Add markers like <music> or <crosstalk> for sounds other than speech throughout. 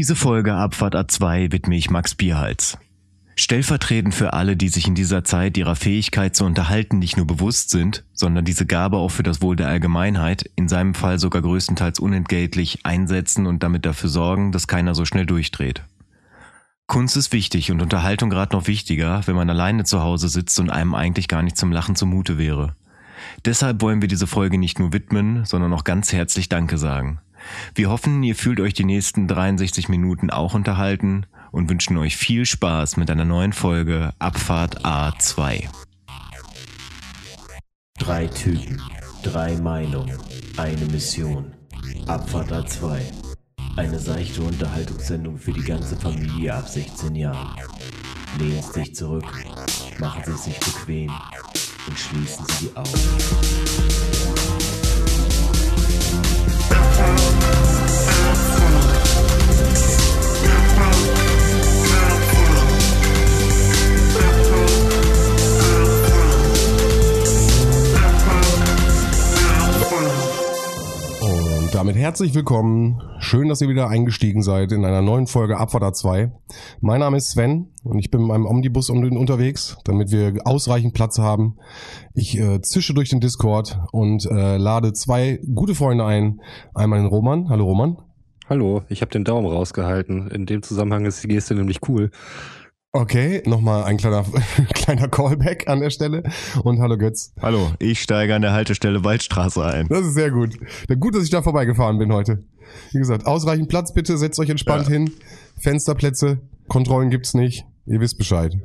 Diese Folge Abfahrt A2 widme ich Max Bierhals. Stellvertretend für alle, die sich in dieser Zeit ihrer Fähigkeit zu unterhalten nicht nur bewusst sind, sondern diese Gabe auch für das Wohl der Allgemeinheit, in seinem Fall sogar größtenteils unentgeltlich, einsetzen und damit dafür sorgen, dass keiner so schnell durchdreht. Kunst ist wichtig und Unterhaltung gerade noch wichtiger, wenn man alleine zu Hause sitzt und einem eigentlich gar nicht zum Lachen zumute wäre. Deshalb wollen wir diese Folge nicht nur widmen, sondern auch ganz herzlich Danke sagen. Wir hoffen, ihr fühlt euch die nächsten 63 Minuten auch unterhalten und wünschen euch viel Spaß mit einer neuen Folge Abfahrt A2. Drei Typen, drei Meinungen, eine Mission. Abfahrt A2. Eine seichte Unterhaltungssendung für die ganze Familie ab 16 Jahren. Lehnen Sie sich zurück, machen Sie es sich bequem und schließen Sie die Augen. Und damit herzlich willkommen. Schön, dass ihr wieder eingestiegen seid in einer neuen Folge Abfahrt A2. Mein Name ist Sven und ich bin mit meinem Omnibus un- unterwegs, damit wir ausreichend Platz haben. Ich äh, zische durch den Discord und äh, lade zwei gute Freunde ein. Einmal den Roman. Hallo Roman. Hallo, ich habe den Daumen rausgehalten. In dem Zusammenhang ist die Geste nämlich cool. Okay, nochmal ein kleiner, <laughs> kleiner Callback an der Stelle. Und hallo Götz. Hallo, ich steige an der Haltestelle Waldstraße ein. Das ist sehr gut. Gut, dass ich da vorbeigefahren bin heute. Wie gesagt, ausreichend Platz bitte, setzt euch entspannt Ja. hin. Fensterplätze, Kontrollen gibt's nicht. Ihr wisst Bescheid.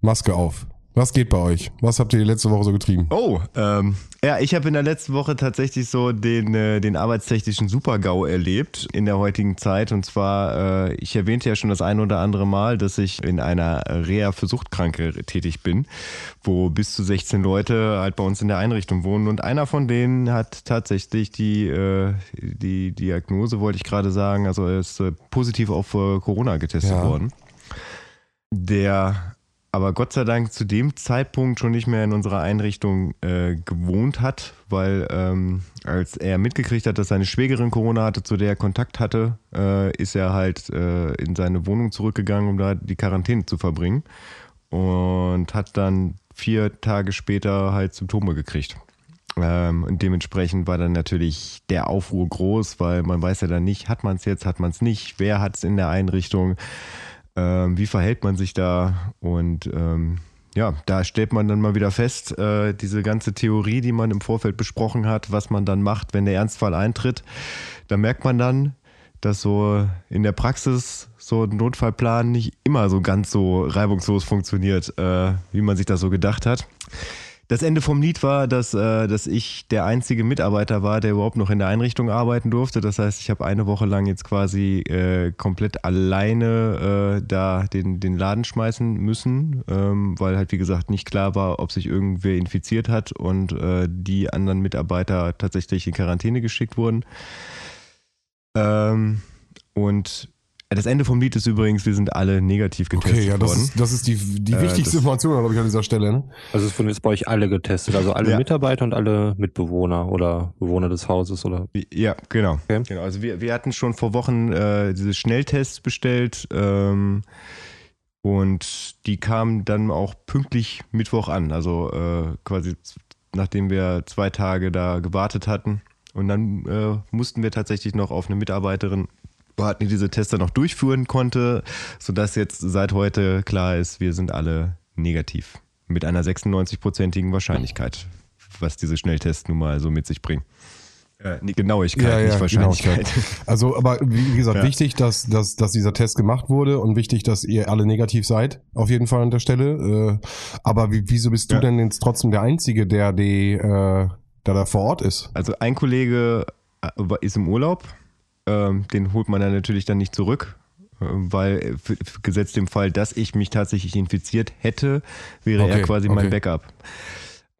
Maske auf. Was geht bei euch? Was habt ihr die letzte Woche so getrieben? Oh, ähm, ja, ich habe in der letzten Woche tatsächlich so den, äh, den arbeitstechnischen Super-GAU erlebt in der heutigen Zeit. Und zwar, äh, ich erwähnte ja schon das ein oder andere Mal, dass ich in einer Reha für Suchtkranke tätig bin, wo bis zu 16 Leute halt bei uns in der Einrichtung wohnen. Und einer von denen hat tatsächlich die, äh, die Diagnose, wollte ich gerade sagen, also er ist äh, positiv auf äh, Corona getestet Ja. worden. Der aber Gott sei Dank zu dem Zeitpunkt schon nicht mehr in unserer Einrichtung äh, gewohnt hat, weil ähm, als er mitgekriegt hat, dass seine Schwägerin Corona hatte, zu der er Kontakt hatte, äh, ist er halt äh, in seine Wohnung zurückgegangen, um da die Quarantäne zu verbringen und hat dann vier Tage später halt Symptome gekriegt. Ähm, und dementsprechend war dann natürlich der Aufruhr groß, weil man weiß ja dann nicht, hat man es jetzt, hat man es nicht, wer hat es in der Einrichtung, ähm, wie verhält man sich da und ähm, ja, da stellt man dann mal wieder fest, äh, diese ganze Theorie, die man im Vorfeld besprochen hat, was man dann macht, wenn der Ernstfall eintritt, da merkt man dann, dass so in der Praxis so ein Notfallplan nicht immer so ganz so reibungslos funktioniert, äh, wie man sich das so gedacht hat. Das Ende vom Lied war, dass, äh, dass ich der einzige Mitarbeiter war, der überhaupt noch in der Einrichtung arbeiten durfte. Das heißt, ich habe eine Woche lang jetzt quasi äh, komplett alleine äh, da den, den Laden schmeißen müssen, ähm, weil halt wie gesagt nicht klar war, ob sich irgendwer infiziert hat und äh, die anderen Mitarbeiter tatsächlich in Quarantäne geschickt wurden. Ähm, und das Ende vom Lied ist übrigens, wir sind alle negativ getestet Okay, ja, das worden. ist, das ist die, die Äh, wichtigste Information, glaube ich, an dieser Stelle. Ne? Also es wurden jetzt bei euch alle getestet, also alle Ja. Mitarbeiter und alle Mitbewohner oder Bewohner des Hauses oder Ja, genau. Okay. genau. Also wir, wir hatten schon vor Wochen äh, diese Schnelltests bestellt ähm, und die kamen dann auch pünktlich Mittwoch an. Also äh, quasi nachdem wir zwei Tage da gewartet hatten. Und dann äh, mussten wir tatsächlich noch auf eine Mitarbeiterin die diese Tests dann noch durchführen konnte, sodass jetzt seit heute klar ist, wir sind alle negativ. Mit einer 96-prozentigen Wahrscheinlichkeit, was diese Schnelltests nun mal so mit sich bringen. Äh, Genauigkeit, nicht Wahrscheinlichkeit. Also, aber wie gesagt, Ja. wichtig, dass, dass, dass dieser Test gemacht wurde und wichtig, dass ihr alle negativ seid, auf jeden Fall an der Stelle. Äh, aber wie, wieso bist du Ja. denn jetzt trotzdem der Einzige, der die, äh, der da vor Ort ist? Also ein Kollege äh, ist im Urlaub, ähm, den holt man dann natürlich dann nicht zurück, äh, weil äh, gesetzt dem Fall, dass ich mich tatsächlich infiziert hätte, wäre er Okay, quasi mein okay. Backup.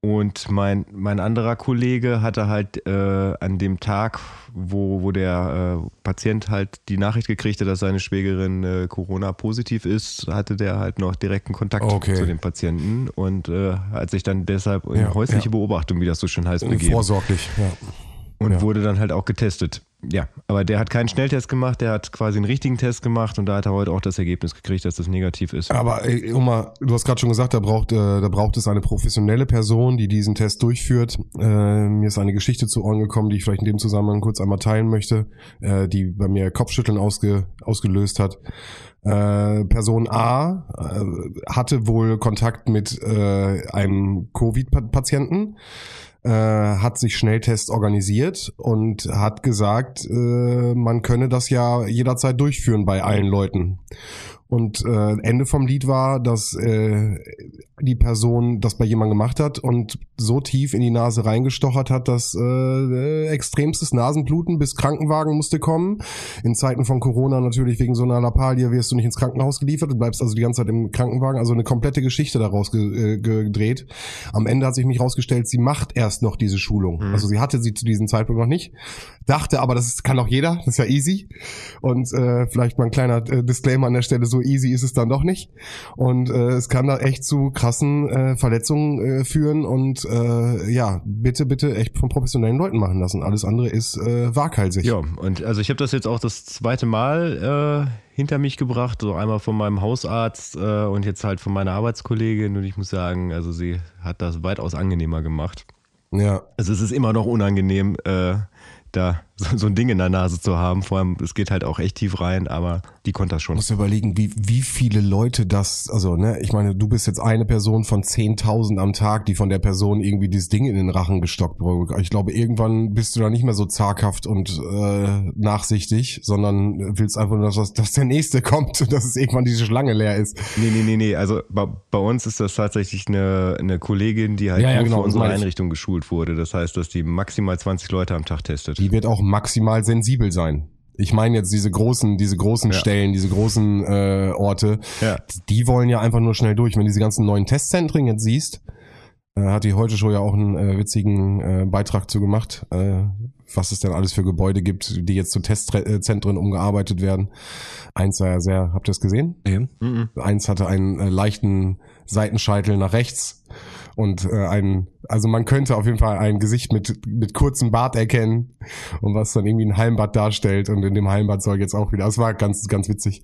Und mein, mein anderer Kollege hatte halt äh, an dem Tag, wo, wo der äh, Patient halt die Nachricht gekriegt hat, dass seine Schwägerin äh, Corona-positiv ist, hatte der halt noch direkten Kontakt Okay. zu dem Patienten und äh, hat sich dann deshalb in Ja, häusliche ja. Beobachtung, wie das so schön heißt, begeben Vorsorglich, ja. und Ja. wurde dann halt auch getestet. Ja, aber der hat keinen Schnelltest gemacht, der hat quasi einen richtigen Test gemacht und da hat er heute auch das Ergebnis gekriegt, dass das negativ ist. Aber ey, Oma, du hast gerade schon gesagt, da braucht, äh, da braucht es eine professionelle Person, die diesen Test durchführt. Äh, mir ist eine Geschichte zu Ohren gekommen, die ich vielleicht in dem Zusammenhang kurz einmal teilen möchte, äh, die bei mir Kopfschütteln ausge, ausgelöst hat. Äh, Person A äh, hatte wohl Kontakt mit äh, einem Covid-Patienten äh, hat sich Schnelltests organisiert und hat gesagt, äh, man könne das ja jederzeit durchführen bei allen Leuten. Und äh, Ende vom Lied war, dass äh, die Person das bei jemandem gemacht hat und so tief in die Nase reingestochert hat, dass äh, extremstes Nasenbluten bis Krankenwagen musste kommen. In Zeiten von Corona natürlich wegen so einer Lappalie wirst du nicht ins Krankenhaus geliefert, du bleibst also die ganze Zeit im Krankenwagen. Also eine komplette Geschichte daraus ge äh, gedreht. Am Ende hat sich mich rausgestellt, sie macht erst noch diese Schulung. Mhm. Also sie hatte sie zu diesem Zeitpunkt noch nicht. Dachte aber, das kann auch jeder, das ist ja easy. Und äh, vielleicht mal ein kleiner äh, Disclaimer an der Stelle, so easy ist es dann doch nicht. Und äh, es kann da echt zu krassen äh, Verletzungen äh, führen und äh, ja, bitte, bitte echt von professionellen Leuten machen lassen. Alles andere ist äh, waghalsig. Ja, und also ich habe das jetzt auch das zweite Mal äh, hinter mich gebracht, so einmal von meinem Hausarzt äh, und jetzt halt von meiner Arbeitskollegin und ich muss sagen, also sie hat das weitaus angenehmer gemacht. Ja. Also es ist immer noch unangenehm, äh, da so, ein Ding in der Nase zu haben. Vor allem, es geht halt auch echt tief rein, aber die konnte das schon. Du musst überlegen, wie, wie viele Leute das, also, ne, ich meine, du bist jetzt eine Person von 10.000 am Tag, die von der Person irgendwie dieses Ding in den Rachen gestockt wurde. Ich glaube, irgendwann bist du da nicht mehr so zaghaft und äh, nachsichtig, sondern willst einfach nur, dass, dass der Nächste <laughs> kommt und dass es irgendwann diese Schlange leer ist. Nee, nee, nee, nee. Also bei, bei uns ist das tatsächlich eine, eine Kollegin, die halt ja, ja, genau, für unsere Einrichtung geschult wurde. Das heißt, dass die maximal 20 Leute am Tag testet. Die wird auch maximal sensibel sein. Ich meine jetzt diese großen, diese großen ja. Stellen, diese großen äh, Orte, ja. die wollen ja einfach nur schnell durch. Wenn du diese ganzen neuen Testzentren jetzt siehst, äh, hat die heute schon ja auch einen äh, witzigen äh, Beitrag zu gemacht, äh, was es denn alles für Gebäude gibt, die jetzt zu Testzentren umgearbeitet werden. Eins war ja sehr, habt ihr das gesehen? Ja. Mhm. Eins hatte einen äh, leichten Seitenscheitel nach rechts und äh, ein, also man könnte auf jeden Fall ein Gesicht mit mit kurzem Bart erkennen und was dann irgendwie ein Heimbad darstellt und in dem Heimbad soll jetzt auch wieder, das war ganz ganz witzig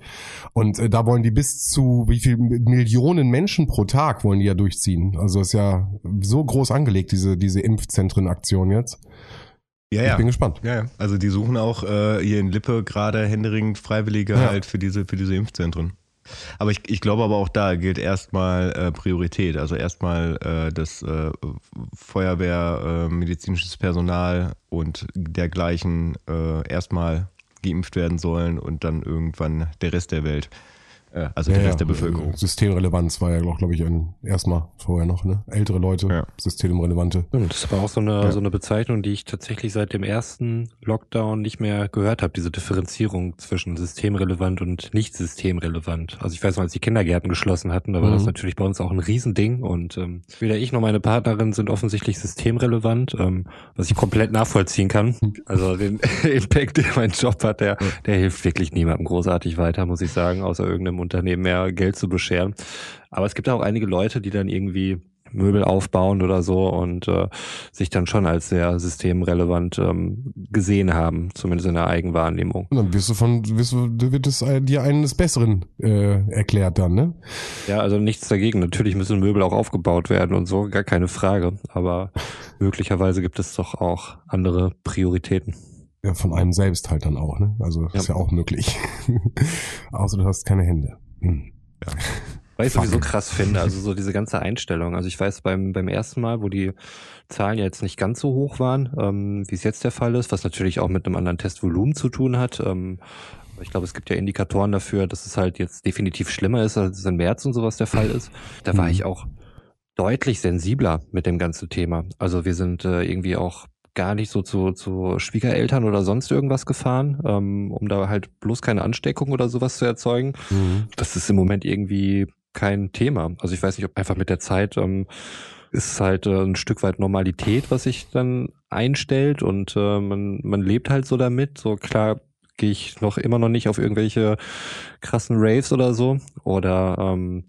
und äh, da wollen die bis zu wie viel Millionen Menschen pro Tag wollen die ja durchziehen, also ist ja so groß angelegt diese diese Impfzentren-Aktion jetzt. Ja, ja. Ich bin gespannt. Ja, ja. Also die suchen auch äh, hier in Lippe gerade händeringend Freiwillige ja. halt für diese für diese Impfzentren. Aber ich, ich glaube aber auch da gilt erstmal äh, Priorität. Also erstmal äh, das äh, Feuerwehr, äh, medizinisches Personal und dergleichen äh, erstmal geimpft werden sollen und dann irgendwann der Rest der Welt. Also ja, der Rest der Bevölkerung. Systemrelevanz war ja, glaube ich, ein, erstmal vorher noch, ne? Ältere Leute, ja. Systemrelevante. Das war auch so eine, ja. so eine Bezeichnung, die ich tatsächlich seit dem ersten Lockdown nicht mehr gehört habe, diese Differenzierung zwischen systemrelevant und nicht systemrelevant. Also ich weiß noch, als die Kindergärten geschlossen hatten, da war mhm. das natürlich bei uns auch ein Riesending und ähm, weder ich noch meine Partnerin sind offensichtlich systemrelevant, ähm, was ich komplett nachvollziehen kann. Also den <laughs> Impact, den mein Job hat, der, der hilft wirklich niemandem großartig weiter, muss ich sagen, außer irgendeinem Unternehmen mehr Geld zu bescheren. Aber es gibt auch einige Leute, die dann irgendwie Möbel aufbauen oder so und äh, sich dann schon als sehr systemrelevant ähm, gesehen haben, zumindest in der Eigenwahrnehmung. Und dann wirst du von, wirst du, wird es dir eines Besseren äh, erklärt dann, ne? Ja, also nichts dagegen. Natürlich müssen Möbel auch aufgebaut werden und so, gar keine Frage. Aber möglicherweise gibt es doch auch andere Prioritäten. Ja, von einem selbst halt dann auch, ne? Also ja. ist ja auch möglich. <laughs> Außer du hast keine Hände. Hm. Ja. Weil ich sowieso krass finde, also so diese ganze Einstellung. Also ich weiß beim, beim ersten Mal, wo die Zahlen ja jetzt nicht ganz so hoch waren, ähm, wie es jetzt der Fall ist, was natürlich auch mit einem anderen Testvolumen zu tun hat. Ähm, ich glaube, es gibt ja Indikatoren dafür, dass es halt jetzt definitiv schlimmer ist, als es im März und sowas der Fall ist. Da war mhm. ich auch deutlich sensibler mit dem ganzen Thema. Also wir sind äh, irgendwie auch gar nicht so zu, zu Schwiegereltern oder sonst irgendwas gefahren, ähm, um da halt bloß keine Ansteckung oder sowas zu erzeugen. Mhm. Das ist im Moment irgendwie kein Thema. Also ich weiß nicht, ob einfach mit der Zeit ähm, ist halt äh, ein Stück weit Normalität, was sich dann einstellt und äh, man, man lebt halt so damit. So klar gehe ich noch immer noch nicht auf irgendwelche krassen Raves oder so oder ähm,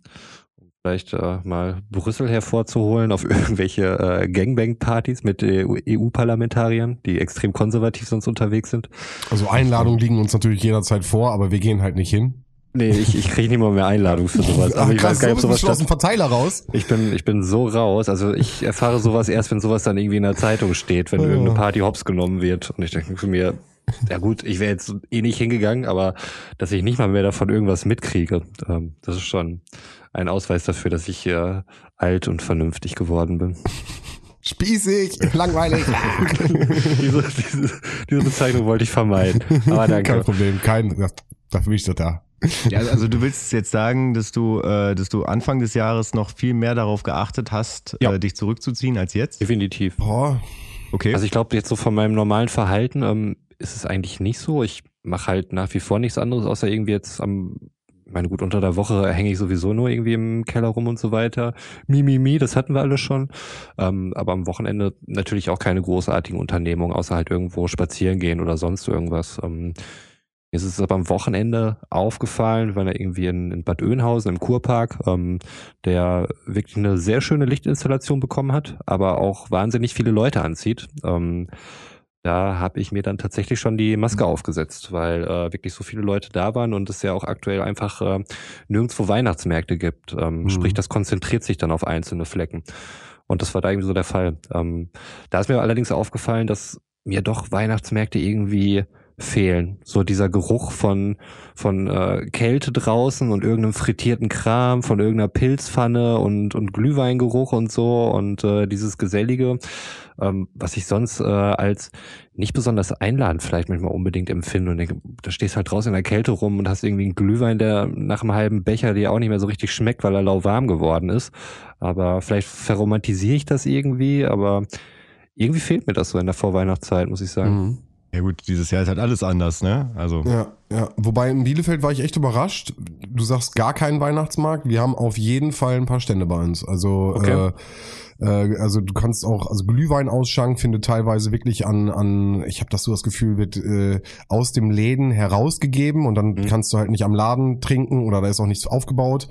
vielleicht äh, mal Brüssel hervorzuholen auf <laughs> irgendwelche äh, Gangbang-Partys mit EU-Parlamentariern, die extrem konservativ sonst unterwegs sind. Also Einladungen liegen uns natürlich jederzeit vor, aber wir gehen halt nicht hin. Nee, ich, ich kriege nicht mal mehr Einladung für sowas. <laughs> Ach, Aber ich krass, weiß gar nicht, ob so sowas aus dem statt, Verteiler raus. ich bin, ich bin so raus. Also ich erfahre sowas erst, wenn sowas dann irgendwie in der Zeitung steht, wenn Ja. irgendeine Party hops genommen wird. Und ich denke mir, ja gut, ich wäre jetzt eh nicht hingegangen, aber dass ich nicht mal mehr davon irgendwas mitkriege, ähm, das ist schon ein Ausweis dafür, dass ich äh, alt und vernünftig geworden bin. Spießig, <laughs> langweilig. <laughs> diese, diese, diese Bezeichnung wollte ich vermeiden. Aber Kein danke. Problem, kein, dafür bin ich doch da. Ja, also du willst jetzt sagen, dass du, äh, dass du Anfang des Jahres noch viel mehr darauf geachtet hast, Ja. äh, dich zurückzuziehen als jetzt? Definitiv. Boah, Okay. Also ich glaube, jetzt so von meinem normalen Verhalten ähm, ist es eigentlich nicht so. Ich mache halt nach wie vor nichts anderes, außer irgendwie jetzt am, meine gut, unter der Woche hänge ich sowieso nur irgendwie im Keller rum und so weiter. Mi, mi, mi, das hatten wir alle schon. Ähm, aber am Wochenende natürlich auch keine großartigen Unternehmungen, außer halt irgendwo spazieren gehen oder sonst irgendwas. Ähm, mir ist es aber am Wochenende aufgefallen, weil er irgendwie in, in Bad Oeynhausen im Kurpark, ähm, der wirklich eine sehr schöne Lichtinstallation bekommen hat, aber auch wahnsinnig viele Leute anzieht. Ähm, da habe ich mir dann tatsächlich schon die Maske aufgesetzt, weil äh, wirklich so viele Leute da waren und es ja auch aktuell einfach äh, nirgendwo Weihnachtsmärkte gibt. Ähm, Mhm. Sprich, das konzentriert sich dann auf einzelne Flecken. Und das war da irgendwie so der Fall. Ähm, da ist mir allerdings aufgefallen, dass mir doch Weihnachtsmärkte irgendwie fehlen. So dieser Geruch von, von äh, Kälte draußen und irgendeinem frittierten Kram, von irgendeiner Pilzpfanne und, und Glühweingeruch und so und äh, dieses Gesellige, ähm, was ich sonst äh, als nicht besonders einladend vielleicht manchmal unbedingt empfinde und denke, da stehst halt draußen in der Kälte rum und hast irgendwie einen Glühwein, der nach einem halben Becher dir auch nicht mehr so richtig schmeckt, weil er lauwarm geworden ist. Aber vielleicht verromantisiere ich das irgendwie, aber irgendwie fehlt mir das so in der Vorweihnachtszeit, muss ich sagen. Mhm. Ja gut, dieses Jahr ist halt alles anders, ne? Also Ja, ja. Wobei in Bielefeld war ich echt überrascht. Du sagst gar keinen Weihnachtsmarkt. Wir haben auf jeden Fall ein paar Stände bei uns. Also, Okay. äh, äh, also du kannst auch, also Glühweinausschank findet teilweise wirklich an, an, ich habe das so das Gefühl, wird äh, aus dem Läden herausgegeben und dann Mhm. kannst du halt nicht am Laden trinken oder da ist auch nichts aufgebaut.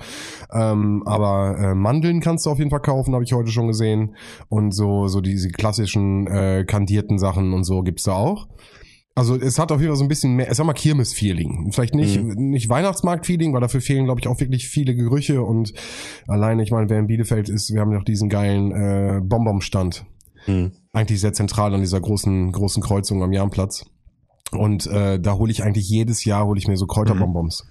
Ähm, aber äh, Mandeln kannst du auf jeden Fall kaufen, habe ich heute schon gesehen. Und so, so diese klassischen äh, kandierten Sachen und so gibt's da auch. Also es hat auf jeden Fall so ein bisschen mehr, ich sag mal Kirmes-Feeling. Vielleicht nicht, nicht Weihnachtsmarkt-Feeling, weil dafür fehlen, glaube ich, auch wirklich viele Gerüche und alleine, ich meine, wer in Bielefeld ist, wir haben ja noch diesen geilen äh, Bonbon-Stand. Hm. Eigentlich sehr zentral an dieser großen, großen Kreuzung am Jahnplatz. Und äh, da hole ich eigentlich jedes Jahr, hole ich mir so Kräuterbonbons.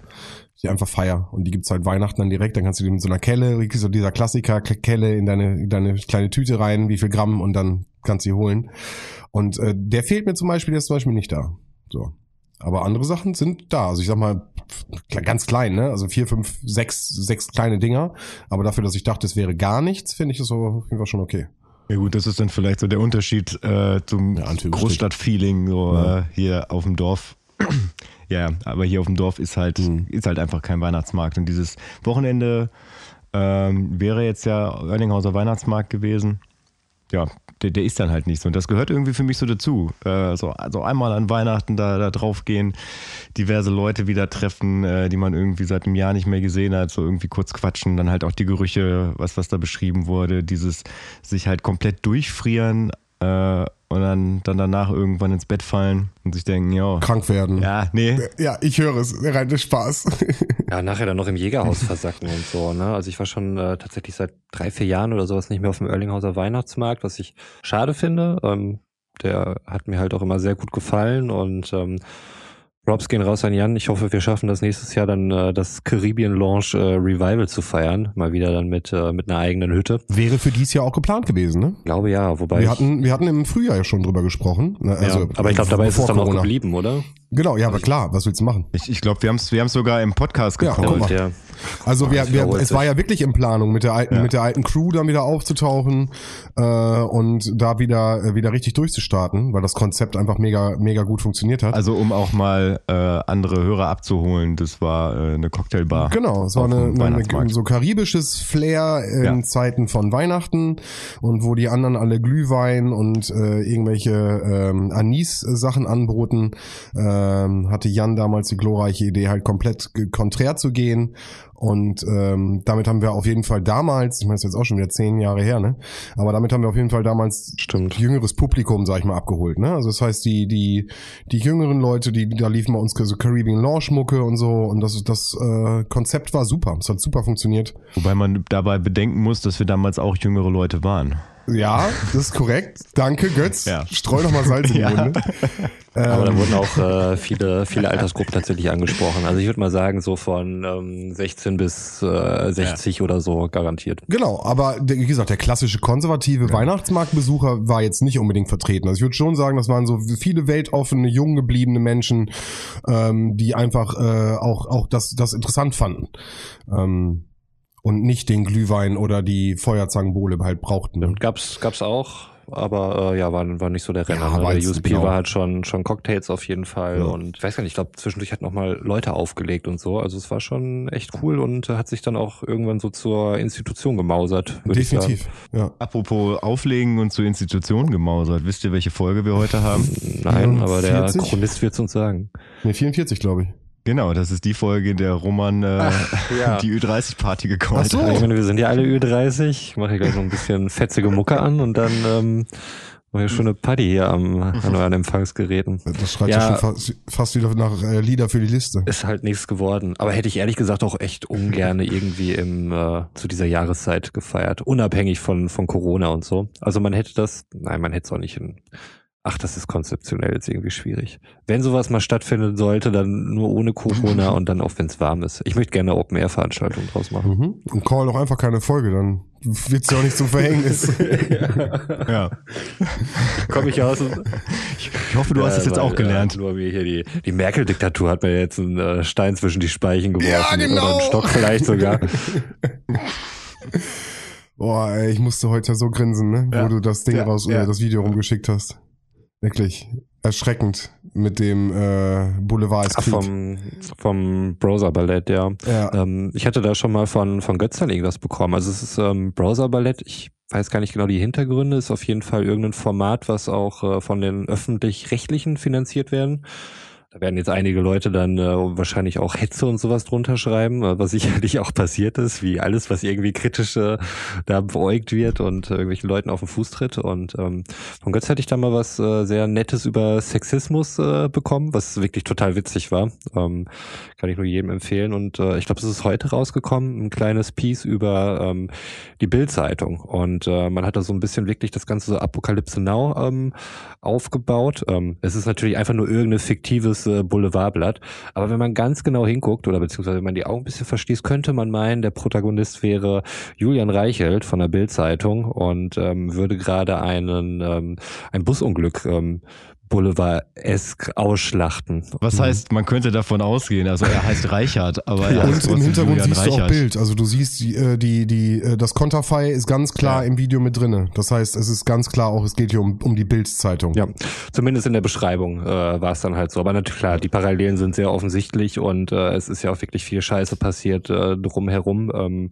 Die einfach feier. Und die gibt's halt Weihnachten dann direkt. Dann kannst du die mit so einer Kelle, so dieser Klassiker, Kelle in deine, in deine kleine Tüte rein, wie viel Gramm und dann kannst du sie holen. Und äh, der fehlt mir zum Beispiel, der ist zum Beispiel nicht da. So. Aber andere Sachen sind da. Also ich sag mal, ganz klein, ne? Also vier, fünf, sechs, sechs kleine Dinger. Aber dafür, dass ich dachte, es wäre gar nichts, finde ich das so auf jeden Fall schon okay. Ja gut, das ist dann vielleicht so der Unterschied äh, zum Ja. Großstadtfeeling so Ja. äh, hier auf dem Dorf. <clears throat> ja, aber hier auf dem Dorf ist halt Mhm. ist halt einfach kein Weihnachtsmarkt und dieses Wochenende ähm, wäre jetzt ja Oerlinghauser Weihnachtsmarkt gewesen. Ja, der, der ist dann halt nicht so. Und das gehört irgendwie für mich so dazu. Äh, so also einmal an Weihnachten da, da drauf gehen, diverse Leute wieder treffen, äh, die man irgendwie seit einem Jahr nicht mehr gesehen hat, so irgendwie kurz quatschen, dann halt auch die Gerüche, was, was da beschrieben wurde, dieses sich halt komplett durchfrieren äh, und dann, dann danach irgendwann ins Bett fallen und sich denken, ja, Krank werden. ja, nee, Ja, ich höre es. Reiner Spaß. Ja, nachher dann noch im Jägerhaus versacken und so, ne? Also ich war schon äh, tatsächlich seit drei, vier Jahren oder sowas nicht mehr auf dem Erlinghauser Weihnachtsmarkt, was ich schade finde. Ähm, der hat mir halt auch immer sehr gut gefallen und ähm, Props gehen raus an Jan. Ich hoffe, wir schaffen das nächstes Jahr dann äh, das Caribbean Launch äh, Revival zu feiern. Mal wieder dann mit, äh, mit einer eigenen Hütte. Wäre für dies Jahr auch geplant gewesen, ne? Ich glaube ja, wobei Wir ich, hatten, wir hatten im Frühjahr ja schon drüber gesprochen. Ne? Also, ja, aber ich glaube, dabei ist es dann auch Corona. geblieben, oder? Genau, ja, aber klar, was willst du machen? ich, ich glaube, wir haben es wir haben's sogar im Podcast Ja, geguckt. guck mal. Ja, Also wir, wir, es war ja wirklich in Planung, mit der alten, Ja. mit der alten Crew dann wieder aufzutauchen äh, und da wieder äh, wieder richtig durchzustarten, weil das Konzept einfach mega mega gut funktioniert hat. Also um auch mal äh, andere Hörer abzuholen, das war äh, eine Cocktailbar. Genau, es war eine, eine, so karibisches Flair in Ja. Zeiten von Weihnachten und wo die anderen alle Glühwein und äh, irgendwelche ähm, Anis-Sachen anboten, ähm, hatte Jan damals die glorreiche Idee, halt komplett konträr zu gehen Und ähm, damit haben wir auf jeden Fall damals, ich meine, das ist jetzt auch schon wieder zehn Jahre her, ne? Aber damit haben wir auf jeden Fall damals Stimmt. jüngeres Publikum, sag ich mal, abgeholt, ne? Also das heißt, die, die, die jüngeren Leute, die, da liefen bei uns so Caribbean Launch Mucke und so und das, das äh, Konzept war super. Es hat super funktioniert. Wobei man dabei bedenken muss, dass wir damals auch jüngere Leute waren. Ja, das ist korrekt. Danke, Götz. Ja. Streu noch mal Salz in die Ja. Wunde. Aber da Ähm, wurden auch äh, viele, viele Altersgruppen tatsächlich angesprochen. Also ich würde mal sagen, so von ähm, 16 bis äh, 60 oder so garantiert. Genau, aber wie gesagt, der klassische konservative Weihnachtsmarktbesucher war jetzt nicht unbedingt vertreten. Also ich würde schon sagen, das waren so viele weltoffene, jung gebliebene Menschen, ähm, die einfach äh, auch auch das das interessant fanden ähm, und nicht den Glühwein oder die Feuerzangenbowle halt brauchten. Ne? Gab's, gab's auch, aber äh, ja, war, war nicht so der Renner. Ja, ne? war Der USP genau. war halt schon, schon Cocktails auf jeden Fall Ja. und ich weiß gar nicht, ich glaube zwischendurch hat noch mal Leute aufgelegt und so. Also es war schon echt cool und äh, hat sich dann auch irgendwann so zur Institution gemausert. Definitiv. Ja. Apropos Auflegen und zur Institution gemausert. Wisst ihr, welche Folge wir heute haben? Nein, aber der 44? Chronist wird's uns sagen. Nee, 44, glaube ich. Genau, das ist die Folge, in der Roman äh, ja. <laughs> die Ü30-Party gecallt Ach so. hat. Ich meine, wir sind ja alle Ü30. Ich mache hier gleich noch ein bisschen fetzige Mucke an und dann ähm, machen wir schon eine Party hier am, an euren Empfangsgeräten. Das schreit ja, Ja. schon fast, fast wieder nach äh, Lieder für die Liste. Ist halt nichts geworden. Aber hätte ich ehrlich gesagt auch echt ungern irgendwie im äh, zu dieser Jahreszeit gefeiert. Unabhängig von, von Corona und so. Also man hätte das, nein, man hätte es auch nicht in. Ach, das ist konzeptionell jetzt irgendwie schwierig. Wenn sowas mal stattfinden sollte, dann nur ohne Corona <laughs> und dann auch, wenn es warm ist. Ich möchte gerne eine Open-Air-Veranstaltung draus machen. Mhm. Und call doch einfach keine Folge, dann wird's ja auch nicht zum Verhängnis. <laughs> Ja. Komme ich aus. Ich, ich hoffe, du hast es jetzt auch gelernt. Äh, nur wie hier die, die Merkel-Diktatur hat mir jetzt einen äh, Stein zwischen die Speichen geworfen. Ja, genau. Oder einen Stock vielleicht sogar. <laughs> Boah, ey, ich musste heute so grinsen, ne? Ja. Wo du das Ding Ja, raus, ja. äh, das Video rumgeschickt hast. Wirklich erschreckend mit dem äh, Boulevard Ach, vom, vom Browser-Ballett, ja. ja. Ähm, ich hatte da schon mal von, von Götzern irgendwas bekommen. Also es ist ähm, Browser-Ballett. Ich weiß gar nicht genau die Hintergründe. Ist auf jeden Fall irgendein Format, was auch äh, von den öffentlich-rechtlichen finanziert werden. Da werden jetzt einige Leute dann äh, wahrscheinlich auch Hetze und sowas drunter schreiben, äh, was <laughs> sicherlich auch passiert ist, wie alles, was irgendwie kritisch äh, da beäugt wird und äh, irgendwelchen Leuten auf den Fuß tritt. Und ähm, von Götz hatte ich da mal was äh, sehr Nettes über Sexismus äh, bekommen, was wirklich total witzig war. Ähm, kann ich nur jedem empfehlen. Und äh, ich glaube, es ist heute rausgekommen, ein kleines Piece über ähm, die Bild-Zeitung. Und äh, man hat da so ein bisschen wirklich das ganze so Apokalypse Now ähm, aufgebaut. Ähm, es ist natürlich einfach nur irgendein fiktives äh, Boulevardblatt. Aber wenn man ganz genau hinguckt, oder beziehungsweise wenn man die Augen ein bisschen verstießt, könnte man meinen, der Protagonist wäre Julian Reichelt von der Bild-Zeitung und ähm, würde gerade einen ähm, ein Busunglück ähm, Boulevard-esk ausschlachten. Was heißt, man könnte davon ausgehen, also er heißt Reichert, aber er heißt Und im Hintergrund siehst du auch Reichert. Bild. Also du siehst die, äh, die, die, äh, das Konterfei ist ganz klar Ja. im Video mit drinne. Das heißt, es ist ganz klar auch, es geht hier um, um die Bildzeitung. Ja, zumindest in der Beschreibung äh, war es dann halt so. Aber natürlich klar, die Parallelen sind sehr offensichtlich und äh, es ist ja auch wirklich viel Scheiße passiert äh, drumherum. Ähm,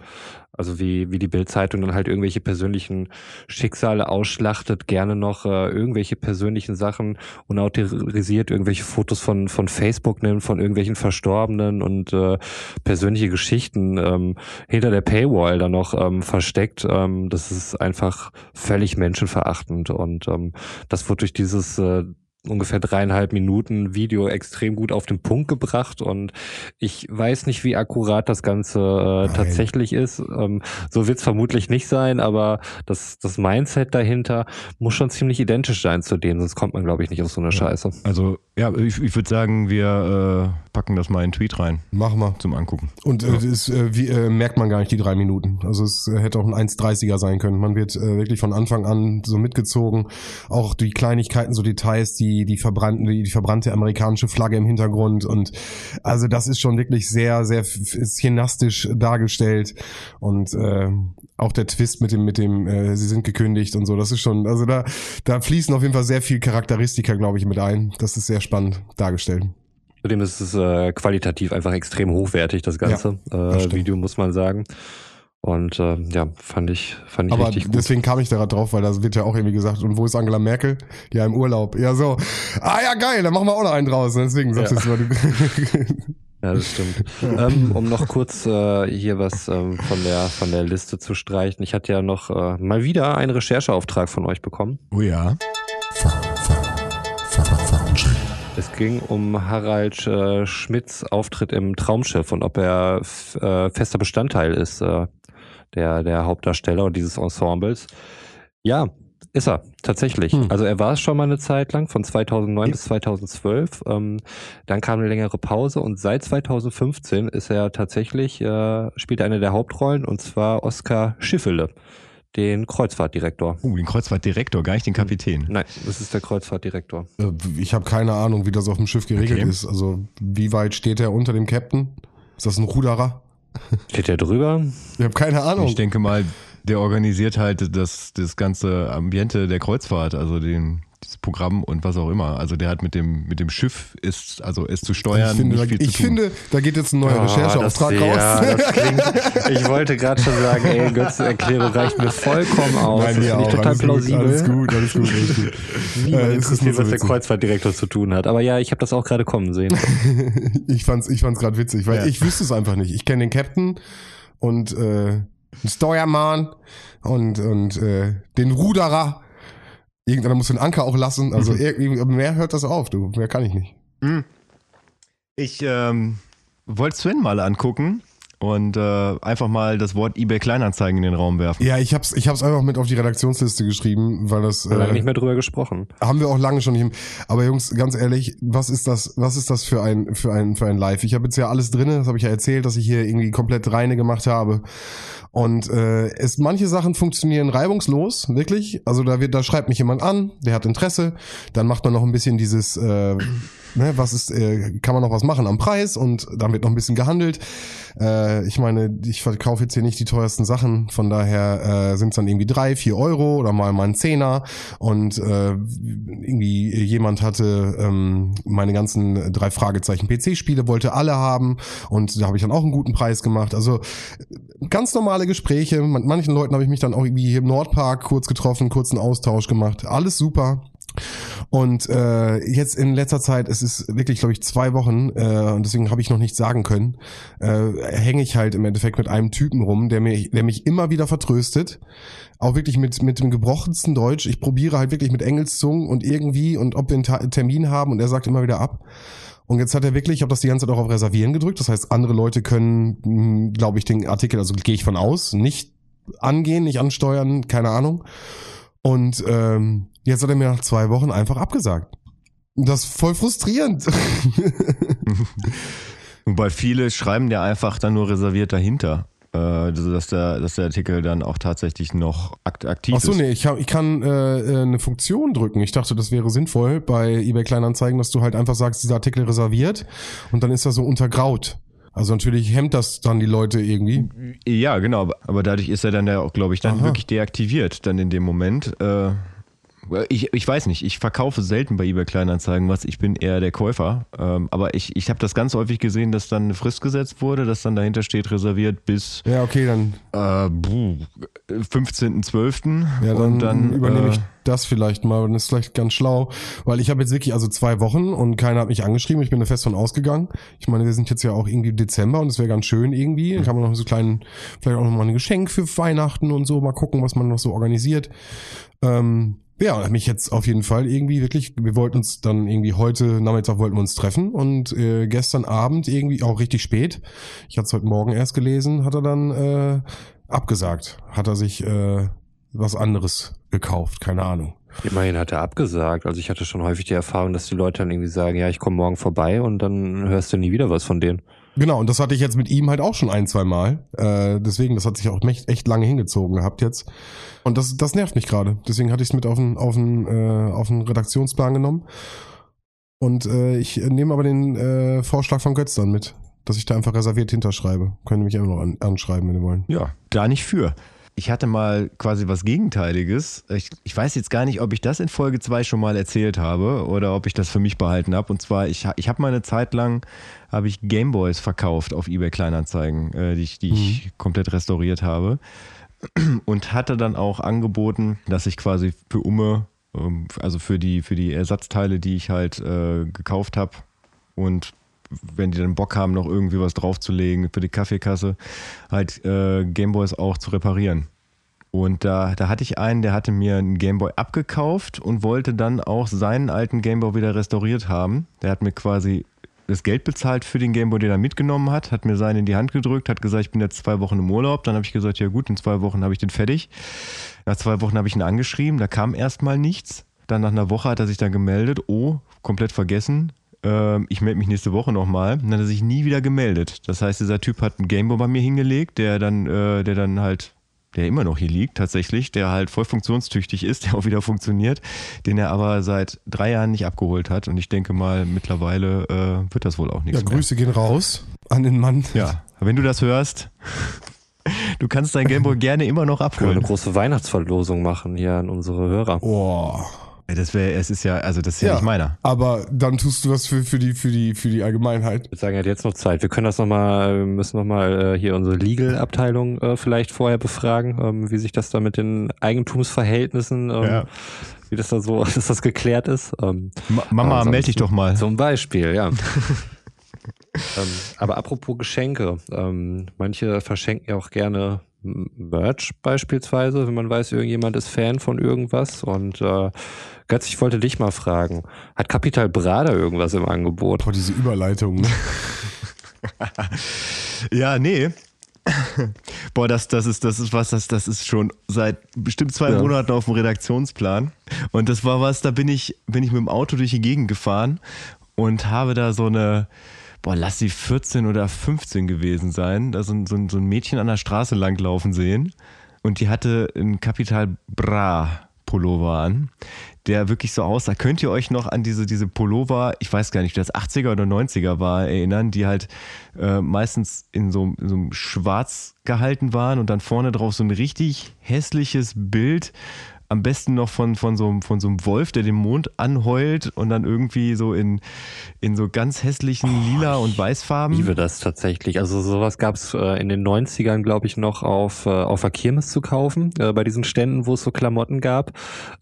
also wie, wie die Bildzeitung dann halt irgendwelche persönlichen Schicksale ausschlachtet, gerne noch äh, irgendwelche persönlichen Sachen unautorisiert, irgendwelche Fotos von, von Facebook nimmt, von irgendwelchen Verstorbenen und äh, persönliche Geschichten ähm, hinter der Paywall dann noch ähm, versteckt. Ähm, das ist einfach völlig menschenverachtend und ähm, das wird durch dieses äh, ungefähr dreieinhalb Minuten Video extrem gut auf den Punkt gebracht und ich weiß nicht, wie akkurat das Ganze äh, tatsächlich ist. Ähm, so wird es vermutlich nicht sein, aber das, das Mindset dahinter muss schon ziemlich identisch sein zu dem, sonst kommt man, glaube ich, nicht auf so eine Scheiße. Also, ja, ich, ich würde sagen, wir äh, packen das mal in einen Tweet rein Mach mal. zum Angucken. Und äh, das äh, wie, äh, merkt man gar nicht die drei Minuten. Also es äh, hätte auch ein 1,30er sein können. Man wird äh, wirklich von Anfang an so mitgezogen. Auch die Kleinigkeiten, so Details, die die verbrannten, die, die verbrannte amerikanische Flagge im Hintergrund und also das ist schon wirklich sehr, sehr cineastisch dargestellt und äh, auch der Twist mit dem, mit dem, äh, sie sind gekündigt und so. Das ist schon, also da, da fließen auf jeden Fall sehr viel Charakteristika, glaube ich, mit ein. Das ist sehr spannend dargestellt. Zudem ist es äh, qualitativ einfach extrem hochwertig, das ganze äh, stimmt. Video, muss man sagen. Und äh, ja, fand ich, fand ich Aber richtig gut. deswegen kam ich da drauf, weil da wird ja auch irgendwie gesagt, und wo ist Angela Merkel? Ja, im Urlaub. Ja, so. Ah ja, geil, dann machen wir auch noch einen draus. Deswegen sagst Ja. du. <laughs> <laughs> Ja, das stimmt. ähm, um noch kurz äh, hier was ähm, von der von der Liste zu streichen. Ich hatte ja noch äh, mal wieder einen Rechercheauftrag von euch bekommen. Oh ja. Es ging um Harald äh, Schmidts Auftritt im Traumschiff und ob er äh, fester Bestandteil ist, äh, der, der Hauptdarsteller und dieses Ensembles. Ja, ist er, tatsächlich. Hm. Also er war es schon mal eine Zeit lang, von 2009 ja. bis 2012. Ähm, dann kam eine längere Pause und seit 2015 ist er tatsächlich, äh, spielt eine der Hauptrollen und zwar Oskar Schiffele den Kreuzfahrtdirektor. Uh, den Kreuzfahrtdirektor, gar nicht den Kapitän. Nein, das ist der Kreuzfahrtdirektor. Äh, ich habe keine Ahnung, wie das auf dem Schiff geregelt okay. ist. Also wie weit steht er unter dem Captain? Ist das ein Ruderer? Steht er drüber? Ich habe keine Ahnung. Ich denke mal, der organisiert halt das, das ganze Ambiente der Kreuzfahrt, also den, Programm und was auch immer. Also der hat mit dem, mit dem Schiff ist, also es zu steuern. Ich finde, da, ich finde, da geht jetzt ein neuer oh, Rechercheauftrag raus. Ja, <laughs> klingt, ich wollte gerade schon sagen, ey, Götz Erklärung reicht mir vollkommen aus. Nein, das finde ich total alles plausibel. Gut, alles gut, alles gut, alles gut. <laughs> Niemand äh, interessiert, was der Kreuzfahrtdirektor zu tun hat. Aber ja, ich habe das auch gerade kommen sehen. <laughs> ich fand's, ich fand's gerade witzig, weil ja. ich wüsste es einfach nicht. Ich kenne den Captain und äh, den Steuermann und, und äh, den Ruderer Irgendeiner muss den Anker auch lassen. Also mhm. irgendwie, mehr hört das auf, du. Mehr kann ich nicht. Mhm. Ich ähm, wollte Sven mal angucken und äh, einfach mal das Wort eBay Kleinanzeigen in den Raum werfen. Ja, ich hab's, ich hab's einfach mit auf die Redaktionsliste geschrieben, weil das. Äh, lange nicht mehr drüber gesprochen. Haben wir auch lange schon nicht. Aber Jungs, ganz ehrlich, was ist das? Was ist das für ein für ein für ein Live? Ich habe jetzt ja alles drinne. Das habe ich ja erzählt, dass ich hier irgendwie komplett reine gemacht habe. Und äh, es manche Sachen funktionieren reibungslos, wirklich. Also da wird, da schreibt mich jemand an, der hat Interesse. Dann macht man noch ein bisschen dieses, äh, ne, was ist, äh, kann man noch was machen am Preis und dann wird noch ein bisschen gehandelt. Äh, ich meine, ich verkaufe jetzt hier nicht die teuersten Sachen, von daher äh, sind es dann irgendwie drei, vier Euro oder mal mal Zehner. Und äh, irgendwie jemand hatte ähm, meine ganzen drei Fragezeichen PC-Spiele, wollte alle haben und da habe ich dann auch einen guten Preis gemacht. Also ganz normale Gespräche. Mit manchen Leuten habe ich mich dann auch irgendwie hier im Nordpark kurz getroffen, kurzen Austausch gemacht. Alles super. Und äh, jetzt in letzter Zeit, es ist wirklich, glaube ich, zwei Wochen, äh, und deswegen habe ich noch nichts sagen können, äh, hänge ich halt im Endeffekt mit einem Typen rum, der mich, der mich immer wieder vertröstet. Auch wirklich mit, mit dem gebrochensten Deutsch. Ich probiere halt wirklich mit Engelszungen und irgendwie und ob wir einen Termin haben und er sagt immer wieder ab. Und jetzt hat er wirklich, ich habe das die ganze Zeit auch auf Reservieren gedrückt. Das heißt, andere Leute können, hm, glaube ich, den Artikel, also gehe ich von aus, nicht angehen, nicht ansteuern, keine Ahnung. Und ähm, jetzt hat er mir nach zwei Wochen einfach abgesagt. Das ist voll frustrierend. <laughs> Wobei viele schreiben ja einfach dann nur reserviert dahinter. Äh, dass der, dass der Artikel dann auch tatsächlich noch aktiv Ach so, ist. nee, ich, hab, ich kann äh, äh, eine Funktion drücken. Ich dachte, das wäre sinnvoll bei eBay Kleinanzeigen, dass du halt einfach sagst, dieser Artikel reserviert und dann ist er so untergraut. Also natürlich hemmt das dann die Leute irgendwie. Ja, genau, aber dadurch ist er dann ja auch, glaube ich, dann Aha. wirklich deaktiviert dann in dem Moment. Äh ich, ich weiß nicht, ich verkaufe selten bei eBay Kleinanzeigen was, ich bin eher der Käufer. Ähm, aber ich, ich habe das ganz häufig gesehen, dass dann eine Frist gesetzt wurde, dass dann dahinter steht, reserviert bis ja, okay, dann äh, 15.12. Ja, dann, dann übernehme äh, ich das vielleicht mal, das ist vielleicht ganz schlau, weil ich habe jetzt wirklich also zwei Wochen und keiner hat mich angeschrieben, ich bin da fest von ausgegangen. Ich meine, wir sind jetzt ja auch irgendwie Dezember und es wäre ganz schön irgendwie. Dann kann man noch so kleinen, vielleicht auch noch mal ein Geschenk für Weihnachten und so, mal gucken, was man noch so organisiert. Ähm, ja, mich jetzt auf jeden Fall irgendwie wirklich, wir wollten uns dann irgendwie heute Nachmittag wollten wir uns treffen und äh, gestern Abend irgendwie auch richtig spät, ich hatte es heute Morgen erst gelesen, hat er dann äh, abgesagt, hat er sich äh, was anderes gekauft, keine Ahnung. Immerhin hat er abgesagt. Also ich hatte schon häufig die Erfahrung, dass die Leute dann irgendwie sagen, ja, ich komme morgen vorbei und dann hörst du nie wieder was von denen. Genau, und das hatte ich jetzt mit ihm halt auch schon ein, zwei Mal. Äh, deswegen, das hat sich auch echt, echt lange hingezogen gehabt jetzt. Und das, das nervt mich gerade. Deswegen hatte ich es mit auf den, auf, den, äh, auf den Redaktionsplan genommen. Und äh, ich nehme aber den äh, Vorschlag von Götz dann mit, dass ich da einfach reserviert hinterschreibe. Können mich immer noch an, anschreiben, wenn ihr wollen. Ja, da nicht für. Ich hatte mal quasi was Gegenteiliges. Ich, ich weiß jetzt gar nicht, ob ich das in Folge 2 schon mal erzählt habe oder ob ich das für mich behalten habe. Und zwar, ich, ich habe mal eine Zeit lang habe ich Gameboys verkauft auf eBay Kleinanzeigen, äh, die, ich, die mhm. ich komplett restauriert habe. Und hatte dann auch angeboten, dass ich quasi für Umme, ähm, also für die, für die Ersatzteile, die ich halt äh, gekauft habe und wenn die dann Bock haben, noch irgendwie was draufzulegen für die Kaffeekasse, halt äh, Gameboys auch zu reparieren. Und da, da hatte ich einen, der hatte mir einen Gameboy abgekauft und wollte dann auch seinen alten Gameboy wieder restauriert haben. Der hat mir quasi das Geld bezahlt für den Gameboy, den er mitgenommen hat, hat mir seinen in die Hand gedrückt, hat gesagt, ich bin jetzt zwei Wochen im Urlaub. Dann habe ich gesagt, ja gut, in zwei Wochen habe ich den fertig. Nach zwei Wochen habe ich ihn angeschrieben, da kam erstmal nichts. Dann nach einer Woche hat er sich dann gemeldet, oh, komplett vergessen. Ähm, ich melde mich nächste Woche nochmal. Dann hat er sich nie wieder gemeldet. Das heißt, dieser Typ hat einen Gameboy bei mir hingelegt, der dann, äh, der dann halt der immer noch hier liegt tatsächlich, der halt voll funktionstüchtig ist, <laughs> der auch wieder funktioniert, den er aber seit drei Jahren nicht abgeholt hat. Und ich denke mal, mittlerweile äh, wird das wohl auch nichts Ja, Grüße mehr. gehen raus an den Mann. Ja, wenn du das hörst, <laughs> du kannst dein Gameboy gerne immer noch abholen. Können wir eine große Weihnachtsverlosung machen hier an unsere Hörer. Boah. Das wäre, es ist ja, also das ist ja, ja, nicht meiner. Aber dann tust du was für, für die, für die, für die Allgemeinheit. Ich würde sagen, er hat jetzt noch Zeit. Wir können das nochmal, wir müssen nochmal äh, hier unsere Legal-Abteilung äh, vielleicht vorher befragen, ähm, wie sich das da mit den Eigentumsverhältnissen, ähm, ja. wie das da so, <laughs> dass das geklärt ist. Ähm, Mama, melde dich doch mal. Zum Beispiel, ja. <laughs> ähm, aber apropos Geschenke, ähm, manche verschenken ja auch gerne Merch beispielsweise, wenn man weiß, irgendjemand ist Fan von irgendwas. Und äh, Götz, ich wollte dich mal fragen, hat Capital Bra irgendwas im Angebot? Boah, diese Überleitung. Ne? <laughs> ja, nee. Boah, das, das ist, das ist was, das, das ist schon seit bestimmt zwei ja. Monaten auf dem Redaktionsplan. Und das war was, da bin ich, bin ich mit dem Auto durch die Gegend gefahren und habe da so eine, boah, lass sie 14 oder 15 gewesen sein, da so, so, so ein Mädchen an der Straße langlaufen sehen und die hatte einen Capital Bra Pullover an, der wirklich so aussah. Könnt ihr euch noch an diese, diese Pullover, ich weiß gar nicht, wie das 80er oder 90er war, erinnern, die halt äh, meistens in so, in so einem Schwarz gehalten waren und dann vorne drauf so ein richtig hässliches Bild am besten noch von, von, so, von so einem Wolf, der den Mond anheult und dann irgendwie so in, in so ganz hässlichen oh, Lila- und Weißfarben. Ich liebe das tatsächlich. Also sowas gab es äh, in den 90ern, glaube ich, noch auf, äh, auf der Kirmes zu kaufen, äh, bei diesen Ständen, wo es so Klamotten gab.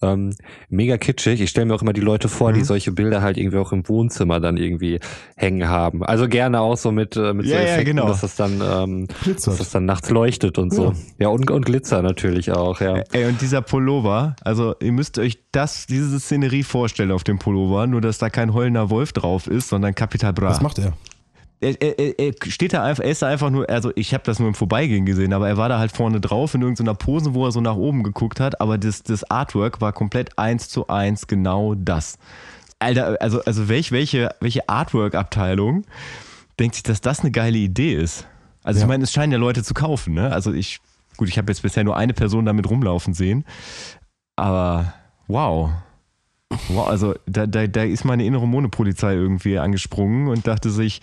Ähm, mega kitschig. Ich stelle mir auch immer die Leute vor, mhm. die solche Bilder halt irgendwie auch im Wohnzimmer dann irgendwie hängen haben. Also gerne auch so mit, äh, mit ja, so Effekten, ja, genau. dass das dann ähm, dass das dann nachts leuchtet und so. Ja, ja und, und Glitzer natürlich auch, ja. Ey, und dieser Pullover Pullover. Also ihr müsst euch das, diese Szenerie vorstellen auf dem Pullover, nur dass da kein heulender Wolf drauf ist, sondern Capital Bra. Was macht er? Er, er, er, steht da einfach, er ist da einfach nur, also ich habe das nur im Vorbeigehen gesehen, aber er war da halt vorne drauf in irgendeiner Pose, wo er so nach oben geguckt hat, aber das, das Artwork war komplett eins zu eins genau das. Alter, also, also welch, welche, welche Artwork-Abteilung denkt sich, dass das eine geile Idee ist? Also ja. ich meine, es scheinen ja Leute zu kaufen, ne? Also ich Gut, ich habe jetzt bisher nur eine Person damit rumlaufen sehen. Aber wow. Wow, also da, da, da ist meine innere Monopolizei irgendwie angesprungen und dachte sich,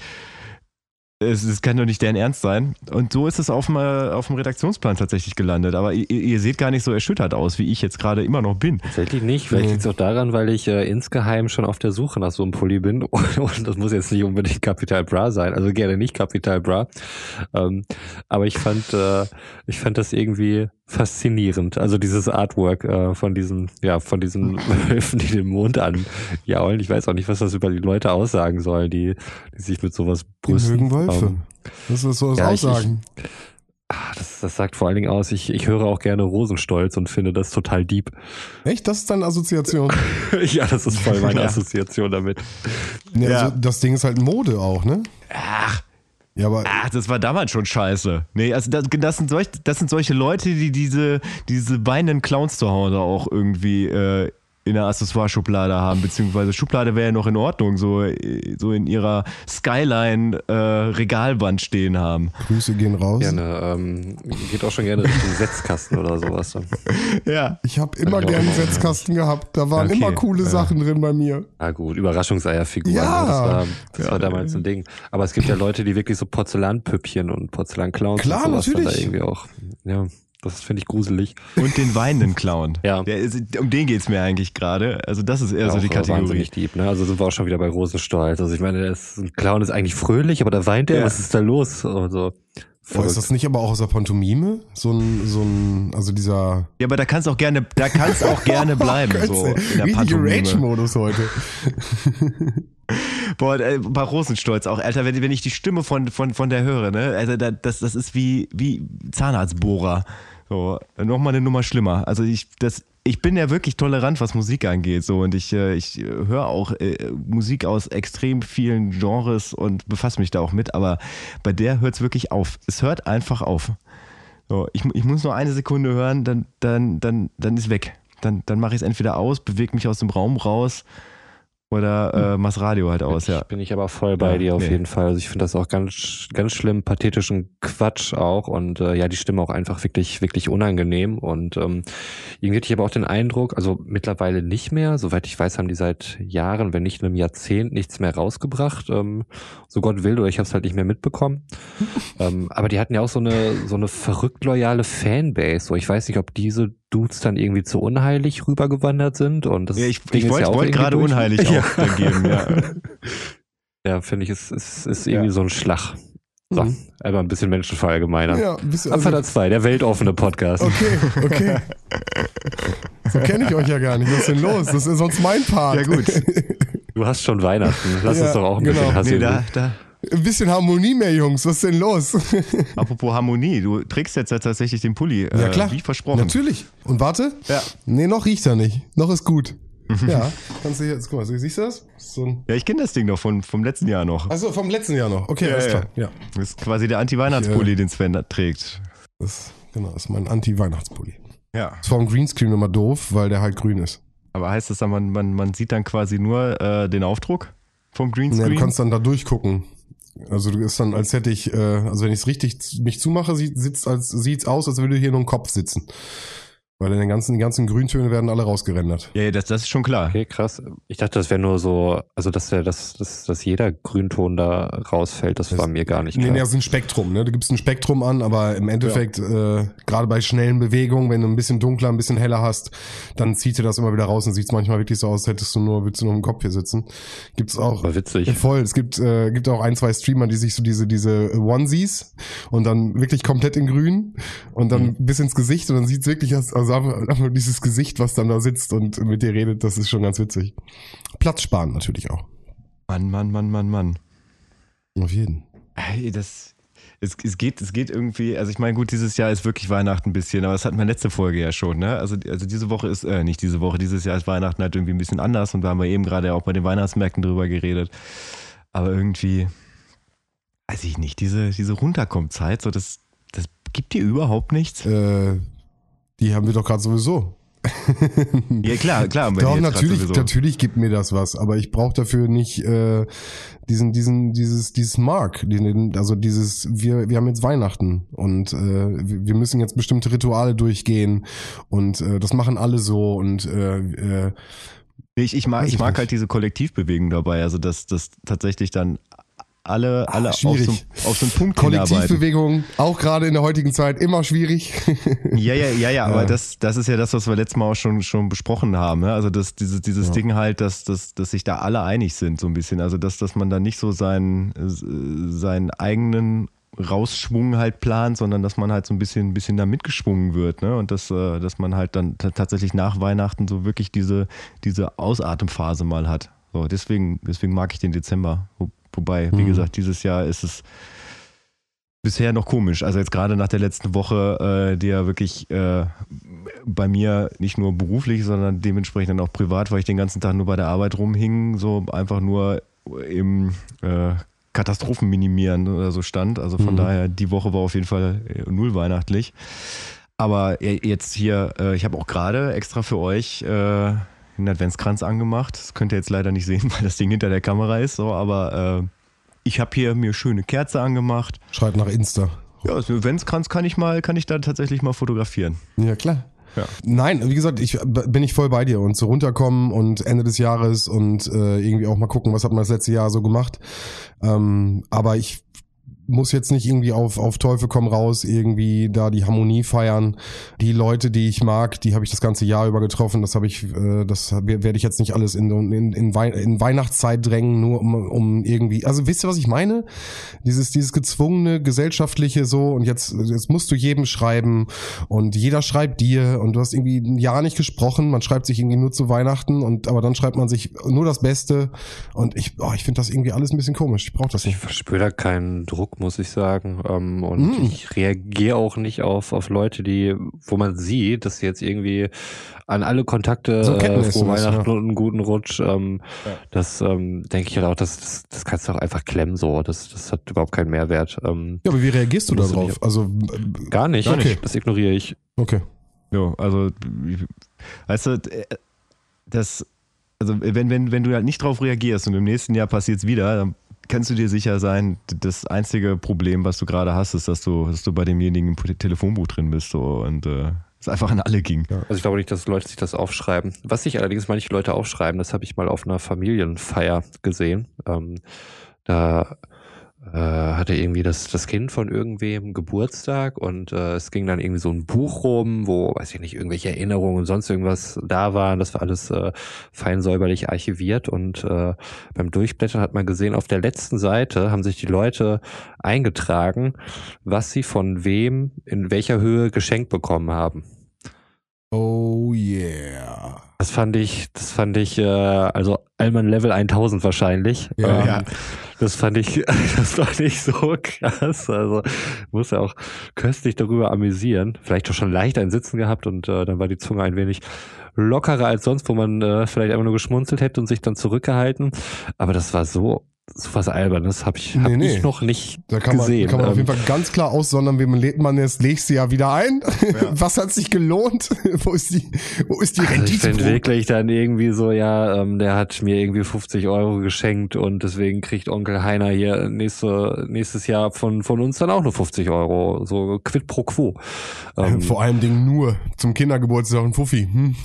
es, es, kann doch nicht deren Ernst sein. Und so ist es auf dem, auf dem Redaktionsplan tatsächlich gelandet. Aber ihr, ihr, seht gar nicht so erschüttert aus, wie ich jetzt gerade immer noch bin. Tatsächlich nicht. Vielleicht liegt es auch daran, weil ich äh, insgeheim schon auf der Suche nach so einem Pulli bin. Und, <laughs> und das muss jetzt nicht unbedingt Capital Bra sein. Also gerne nicht Capital Bra. Ähm, aber ich fand, äh, ich fand das irgendwie faszinierend. Also dieses Artwork äh, von diesen, ja, von diesen <laughs> Wölfen, die den Mond anjaulen. Ich weiß auch nicht, was das über die Leute aussagen soll, die, die sich mit sowas brüsten. Die mögen Wölfe. Um, das ist so das ja, Aussagen. Ich, ich, ah, das, das sagt vor allen Dingen aus, ich, ich höre auch gerne Rosenstolz und finde das total deep. Echt? Das ist deine Assoziation? <laughs> ja, das ist voll meine <laughs> ja. Assoziation damit. Ja, ja. Also das Ding ist halt Mode auch, ne? Ach, ja, aber Ach, das war damals schon scheiße. Nee, also das, das, sind, solch, das sind solche Leute, die diese, diese weinenden Clowns zu Hause auch irgendwie äh, in der Accessoire-Schublade haben, beziehungsweise Schublade wäre ja noch in Ordnung, so, so in ihrer Skyline-Regalwand äh, stehen haben. Grüße gehen raus. Gerne, ähm, geht auch schon gerne Richtung Setzkasten oder sowas. <laughs> Ja. Ich habe immer gerne einen Setzkasten gehabt, da waren okay. immer coole ja. Sachen drin bei mir. Ah gut, Überraschungseierfiguren, ja. Ne? das war, das ja. war damals ein Ding. Aber es gibt ja Leute, die wirklich so Porzellanpüppchen und Porzellanclowns Klar, und sowas natürlich. da irgendwie auch, ja. Das finde ich gruselig. Und den weinenden Clown. ja. Ist, um den geht es mir eigentlich gerade. Also das ist eher ja, so die Kategorie. Wahnsinnig deep, ne? Also sind wir auch schon wieder bei Rosenstolz. Also ich meine, der ist, ein Clown ist eigentlich fröhlich, aber da weint er. Ja. Was ist da los? Also, Oh, ist das nicht aber auch aus der Pantomime? So ein, so ein, also dieser. Ja, aber da kannst auch gerne, da kannst auch <laughs> gerne bleiben, so in der. Rage-Modus heute. <laughs> Boah, äh, bei Rosenstolz auch, Alter, wenn, wenn ich die Stimme von, von, von der höre, ne, also da, das, das ist wie, wie Zahnarztbohrer. So, nochmal eine Nummer schlimmer. Also ich, das, ich bin ja wirklich tolerant, was Musik angeht, so, und ich, äh, ich höre auch äh, Musik aus extrem vielen Genres und befasse mich da auch mit, aber bei der hört es wirklich auf. Es hört einfach auf. So, ich, ich muss nur eine Sekunde hören, dann, dann, dann, dann ist weg. Dann, dann mache ich es entweder aus, bewege mich aus dem Raum raus oder äh, mach's Radio halt aus, ja. Bin ich aber voll bei Ja, dir auf nee. jeden Fall. Also ich finde das auch ganz, ganz schlimm, pathetischen Quatsch auch und äh, ja, die Stimme auch einfach wirklich, wirklich unangenehm und ähm, irgendwie hatte ich aber auch den Eindruck, also mittlerweile nicht mehr, soweit ich weiß, haben die seit Jahren, wenn nicht einem Jahrzehnt, nichts mehr rausgebracht. Ähm, so Gott will, oder ich habe es halt nicht mehr mitbekommen. <laughs> ähm, aber die hatten ja auch so eine, so eine verrückt loyale Fanbase. So, ich weiß nicht, ob diese Dudes dann irgendwie zu unheilig rübergewandert sind und das Ja, ich Ding ich ist wollte ja auch wollt irgendwie gerade durch. unheilig <laughs> Ja. auch geben, ja. <laughs> Ja, finde ich, es ist, ist irgendwie Ja. so ein Schlag. So, Mhm. einmal ein bisschen Menschen verallgemeinern. Ja, ein bisschen. Also, Also, 2, der weltoffene Podcast. okay, okay. So kenne ich euch ja gar nicht. Was ist denn los? Das ist sonst mein Part. Ja, gut. <laughs> Du hast schon Weihnachten. Lass Ja, uns doch auch ein genau. bisschen Hass Nee, da, da. Ein bisschen Harmonie mehr, Jungs. Was ist denn los? <laughs> Apropos Harmonie, du trägst jetzt ja tatsächlich den Pulli, Ja, äh, klar. wie versprochen. Natürlich. Und warte. Ja. Nee, noch riecht er nicht. Noch ist gut. Ja. Kannst du jetzt, guck mal, siehst du das? So ein, Ja, ich kenne das Ding noch von, vom letzten Jahr noch. also vom letzten Jahr noch. Okay, Ja, alles klar. Ja. Das ist quasi der Anti-Weihnachtspulli, den Sven trägt. Das, genau, das ist mein Anti-Weihnachtspulli. Ja. Ist vom Greenscreen immer doof, weil der halt grün ist. Aber heißt das dann, man, man, man sieht dann quasi nur äh, den Aufdruck vom Greenscreen? du kannst dann da durchgucken. Also du ist dann, als hätte ich, äh, also wenn ich es richtig mich zumache, sieht sitzt als sieht's aus, als würde hier nur ein Kopf sitzen. Weil in den ganzen, die ganzen Grüntöne werden alle rausgerendert. ja, ja, das, das ist schon klar. Okay, krass. Ich dachte, das wäre nur so, also dass der, dass, dass, dass jeder Grünton da rausfällt, das war mir gar nicht Nee, klar. nee, das ist ein Spektrum, ne? Du gibst ein Spektrum an, aber im Endeffekt, äh, gerade bei schnellen Bewegungen, wenn du ein bisschen dunkler, ein bisschen heller hast, dann zieht dir das immer wieder raus und sieht manchmal wirklich so aus, als hättest du nur, würdest du nur im Kopf hier sitzen. Gibt's auch. Aber witzig. Ja, voll. Es gibt, äh, gibt auch ein, zwei Streamer, die sich so diese, diese Onesies und dann wirklich komplett in grün und dann bis ins Gesicht und dann sieht's wirklich aus, also einfach, dieses Gesicht, was dann da sitzt und mit dir redet, das ist schon ganz witzig. Platz sparen natürlich auch. Mann, Mann, Mann, Mann, Mann. Auf jeden. Ey, das, es, es, geht, es geht irgendwie, also ich meine, gut, dieses Jahr ist wirklich Weihnachten ein bisschen, aber das hatten wir letzte Folge ja schon, ne? Also, also diese Woche ist, äh, nicht diese Woche, dieses Jahr ist Weihnachten halt irgendwie ein bisschen anders und da haben wir eben gerade auch bei den Weihnachtsmärkten drüber geredet. Aber irgendwie, weiß ich nicht, diese, diese Runterkommzeit, so das, das gibt dir überhaupt nichts. Äh, die haben wir doch gerade sowieso. <laughs> Ja, klar, klar. Doch, natürlich, natürlich gibt mir das was, aber ich brauche dafür nicht äh, diesen, diesen, dieses, dieses Mark, diesen, also dieses, wir, wir haben jetzt Weihnachten und äh, wir müssen jetzt bestimmte Rituale durchgehen und äh, das machen alle so und äh, äh, Ich, ich mag, ich mag halt diese Kollektivbewegung dabei, also dass, dass tatsächlich dann alle, Ah, alle auf, schwierig. so, auf so einen Punkt. Kollektivbewegung, auch gerade in der heutigen Zeit, immer schwierig. <laughs> Ja, ja, ja, ja, aber Ja. das, das ist ja das, was wir letztes Mal auch schon, schon besprochen haben. Ne? Also das, dieses, dieses Ja. Ding halt, dass, dass, dass sich da alle einig sind, so ein bisschen. Also dass, dass man da nicht so seinen, äh, seinen eigenen Rausschwung halt plant, sondern dass man halt so ein bisschen, ein bisschen da mitgeschwungen wird, ne? Und dass, äh, dass man halt dann tatsächlich nach Weihnachten so wirklich diese, diese Ausatemphase mal hat. So, deswegen, deswegen mag ich den Dezember. Wo, wobei, wie Mhm. gesagt, dieses Jahr ist es bisher noch komisch. Also jetzt gerade nach der letzten Woche, äh, die ja wirklich äh, bei mir nicht nur beruflich, sondern dementsprechend dann auch privat, weil ich den ganzen Tag nur bei der Arbeit rumhing, so einfach nur im äh, Katastrophen minimieren oder so stand. Also von Mhm. daher, die Woche war auf jeden Fall äh, null weihnachtlich. Aber äh, jetzt hier, äh, ich habe auch gerade extra für euch äh, einen Adventskranz angemacht. Das könnt ihr jetzt leider nicht sehen, <laughs> weil das Ding hinter der Kamera ist. So, aber äh, ich habe hier mir schöne Kerze angemacht. Schreit nach Insta. Ja, so einen Adventskranz kann ich mal, kann ich da tatsächlich mal fotografieren. Ja, klar. Ja. Nein, wie gesagt, ich bin ich voll bei dir und so runterkommen und Ende des Jahres und äh, irgendwie auch mal gucken, was hat man das letzte Jahr so gemacht. Ähm, aber ich muss jetzt nicht irgendwie auf, auf Teufel komm raus, irgendwie da die Harmonie feiern. Die Leute, die ich mag, die habe ich das ganze Jahr über getroffen. Das habe ich, äh, das werde ich jetzt nicht alles in, in, in, Wei in Weihnachtszeit drängen, nur um, um irgendwie. Also wisst ihr, was ich meine? Dieses, dieses gezwungene, gesellschaftliche so und jetzt, jetzt musst du jedem schreiben und jeder schreibt dir und du hast irgendwie ein Jahr nicht gesprochen, man schreibt sich irgendwie nur zu Weihnachten und aber dann schreibt man sich nur das Beste und ich, oh, ich finde das irgendwie alles ein bisschen komisch. Ich brauche das nicht. Ich verspüre da keinen Druck, muss ich sagen. Ähm, und mm. ich reagiere auch nicht auf, auf Leute, die, wo man sieht, dass sie jetzt irgendwie an alle Kontakte so äh, frohe Weihnachten ja. und einen guten Rutsch. Ähm, ja. Das ähm, denke ich halt auch, das, das, das kannst du auch einfach klemmen so. Das, das hat überhaupt keinen Mehrwert. Ähm, ja, aber wie reagierst du darauf? Also gar nicht. Okay. Das ignoriere ich. Okay. Ja, also weißt du, das also wenn, wenn, wenn du halt nicht drauf reagierst und im nächsten Jahr passiert es wieder, dann kannst du dir sicher sein, das einzige Problem, was du gerade hast, ist, dass du, dass du bei demjenigen im Telefonbuch drin bist so, und äh, es einfach an alle ging. Ja. Also ich glaube nicht, dass Leute sich das aufschreiben. Was sich allerdings manche Leute aufschreiben, das habe ich mal auf einer Familienfeier gesehen. Ähm, da hatte irgendwie das, das Kind von irgendwem Geburtstag und äh, es ging dann irgendwie so ein Buch rum, wo, weiß ich nicht, irgendwelche Erinnerungen und sonst irgendwas da waren. Das war alles äh, fein säuberlich archiviert und äh, beim Durchblättern hat man gesehen, auf der letzten Seite haben sich die Leute eingetragen, was sie von wem in welcher Höhe geschenkt bekommen haben. Oh yeah. Das fand ich, das fand ich, äh, also Allman Level 1000 wahrscheinlich. Ja, ähm, ja. Das fand ich, <laughs> das fand ich so krass. Also muss ja auch köstlich darüber amüsieren. Vielleicht auch schon leicht ein Sitzen gehabt und äh, dann war die Zunge ein wenig lockerer als sonst, wo man äh, vielleicht einfach nur geschmunzelt hätte und sich dann zurückgehalten. Aber das war so so was Albernes habe ich, hab nee, nee. ich noch nicht da kann gesehen. Man, kann man auf jeden ähm, Fall ganz klar aussondern, wie man lädt man das nächste Jahr wieder ein? Ja. <laughs> Was hat sich gelohnt? <laughs> wo ist die, wo ist die Rendite? Also ich finde wirklich dann irgendwie so, ja, ähm, der hat mir irgendwie 50 Euro geschenkt und deswegen kriegt Onkel Heiner hier nächste, nächstes Jahr von, von uns dann auch nur 50 Euro. So quid pro quo. Ähm, Vor allem Dingen nur zum Kindergeburtstag ein Fuffi. Hm?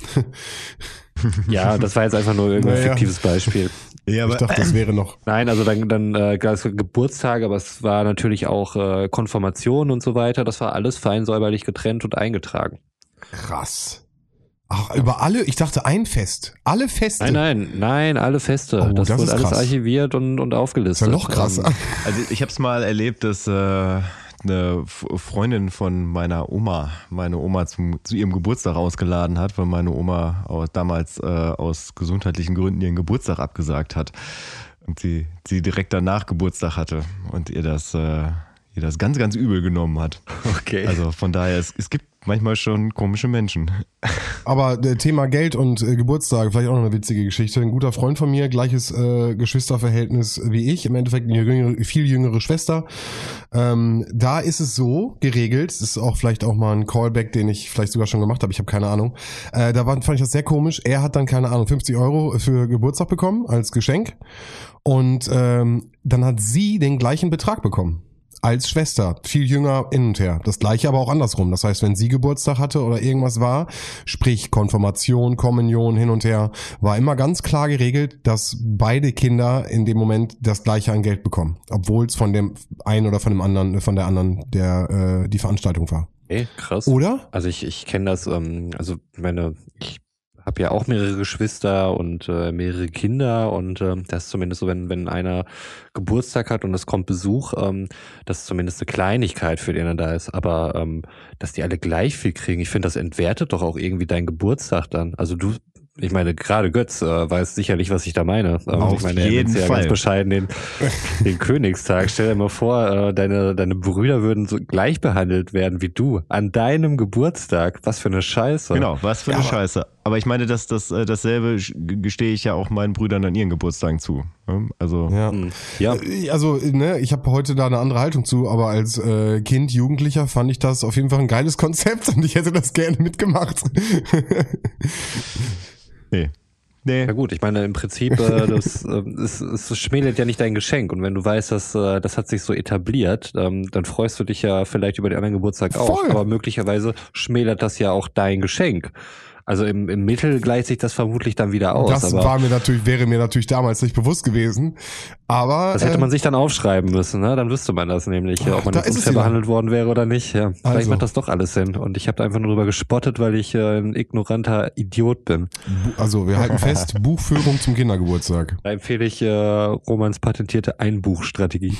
<laughs> Ja, das war jetzt einfach nur irgendein naja. fiktives Beispiel. Ja, aber ich dachte, das wäre noch. Nein, also dann, dann äh, Geburtstage, aber es war natürlich auch äh, Konfirmation und so weiter. Das war alles fein säuberlich getrennt und eingetragen. Krass. Ach, über alle, ich dachte ein Fest. Alle Feste. Nein, nein, nein, alle Feste. Oh, das, das wird alles krass. archiviert und, und aufgelistet. Das ist ja noch krass. Ähm, also ich habe es mal erlebt, dass äh, eine Freundin von meiner Oma meine Oma zum, zu ihrem Geburtstag ausgeladen hat, weil meine Oma damals äh, aus gesundheitlichen Gründen ihren Geburtstag abgesagt hat und sie, sie direkt danach Geburtstag hatte und ihr das, äh, ihr das ganz, ganz übel genommen hat. Okay. Also von daher, es, es gibt manchmal schon komische Menschen. Aber äh, Thema Geld und äh, Geburtstage, vielleicht auch noch eine witzige Geschichte. Ein guter Freund von mir, gleiches äh, Geschwisterverhältnis wie ich, im Endeffekt eine jüngere, viel jüngere Schwester. Ähm, da ist es so geregelt, das ist auch vielleicht auch mal ein Callback, den ich vielleicht sogar schon gemacht habe, ich habe keine Ahnung. Äh, da war, fand ich das sehr komisch. Er hat dann, keine Ahnung, 50 Euro für Geburtstag bekommen als Geschenk. Und ähm, dann hat sie den gleichen Betrag bekommen als Schwester, viel jünger hin und her. Das gleiche aber auch andersrum. Das heißt, wenn sie Geburtstag hatte oder irgendwas war, sprich Konfirmation, Kommunion hin und her, war immer ganz klar geregelt, dass beide Kinder in dem Moment das gleiche an Geld bekommen, obwohl es von dem einen oder von dem anderen, von der anderen der äh, die Veranstaltung war. Ey, krass. Oder? Also ich, ich kenne das, ähm, also meine, ich habe ja auch mehrere Geschwister und äh, mehrere Kinder und äh, das ist zumindest so, wenn, wenn einer Geburtstag hat und es kommt Besuch, ähm, das ist zumindest eine Kleinigkeit, für den er da ist. Aber ähm, dass die alle gleich viel kriegen, ich finde, das entwertet doch auch irgendwie deinen Geburtstag dann. Also du, ich meine, gerade Götz äh, weiß sicherlich, was ich da meine. Ähm, Auf ich meine, jeden ja Fall. ganz bescheiden den, <laughs> den Königstag. Stell dir mal vor, äh, deine, deine Brüder würden so gleich behandelt werden wie du an deinem Geburtstag. Was für eine Scheiße. Genau, was für eine ja, Scheiße. Aber ich meine, dass das, äh, dasselbe gestehe ich ja auch meinen Brüdern an ihren Geburtstagen zu. Also, ja. Hm. ja. Äh, also, ne, ich habe heute da eine andere Haltung zu, aber als äh, Kind, Jugendlicher fand ich das auf jeden Fall ein geiles Konzept <laughs> und ich hätte das gerne mitgemacht. <laughs> Nee. Nee. Ja gut, ich meine, im Prinzip, äh, das, <laughs> äh, es, es schmälert ja nicht dein Geschenk. Und wenn du weißt, dass äh, das hat sich so etabliert, ähm, dann freust du dich ja vielleicht über den anderen Geburtstag auch. Voll. Aber möglicherweise schmälert das ja auch dein Geschenk. Also im, im Mittel gleicht sich das vermutlich dann wieder aus. Das war mir natürlich, wäre mir natürlich damals nicht bewusst gewesen. Aber das hätte man sich dann aufschreiben müssen, ne? Dann wüsste man das nämlich, Ach, ob man jetzt unfair behandelt worden wäre oder nicht. Ja. Vielleicht Also. macht das doch alles Sinn. Und ich habe einfach nur drüber gespottet, weil ich äh, ein ignoranter Idiot bin. Also wir halten fest, <laughs> Buchführung zum Kindergeburtstag. Da empfehle ich äh, Romans patentierte Einbuchstrategie.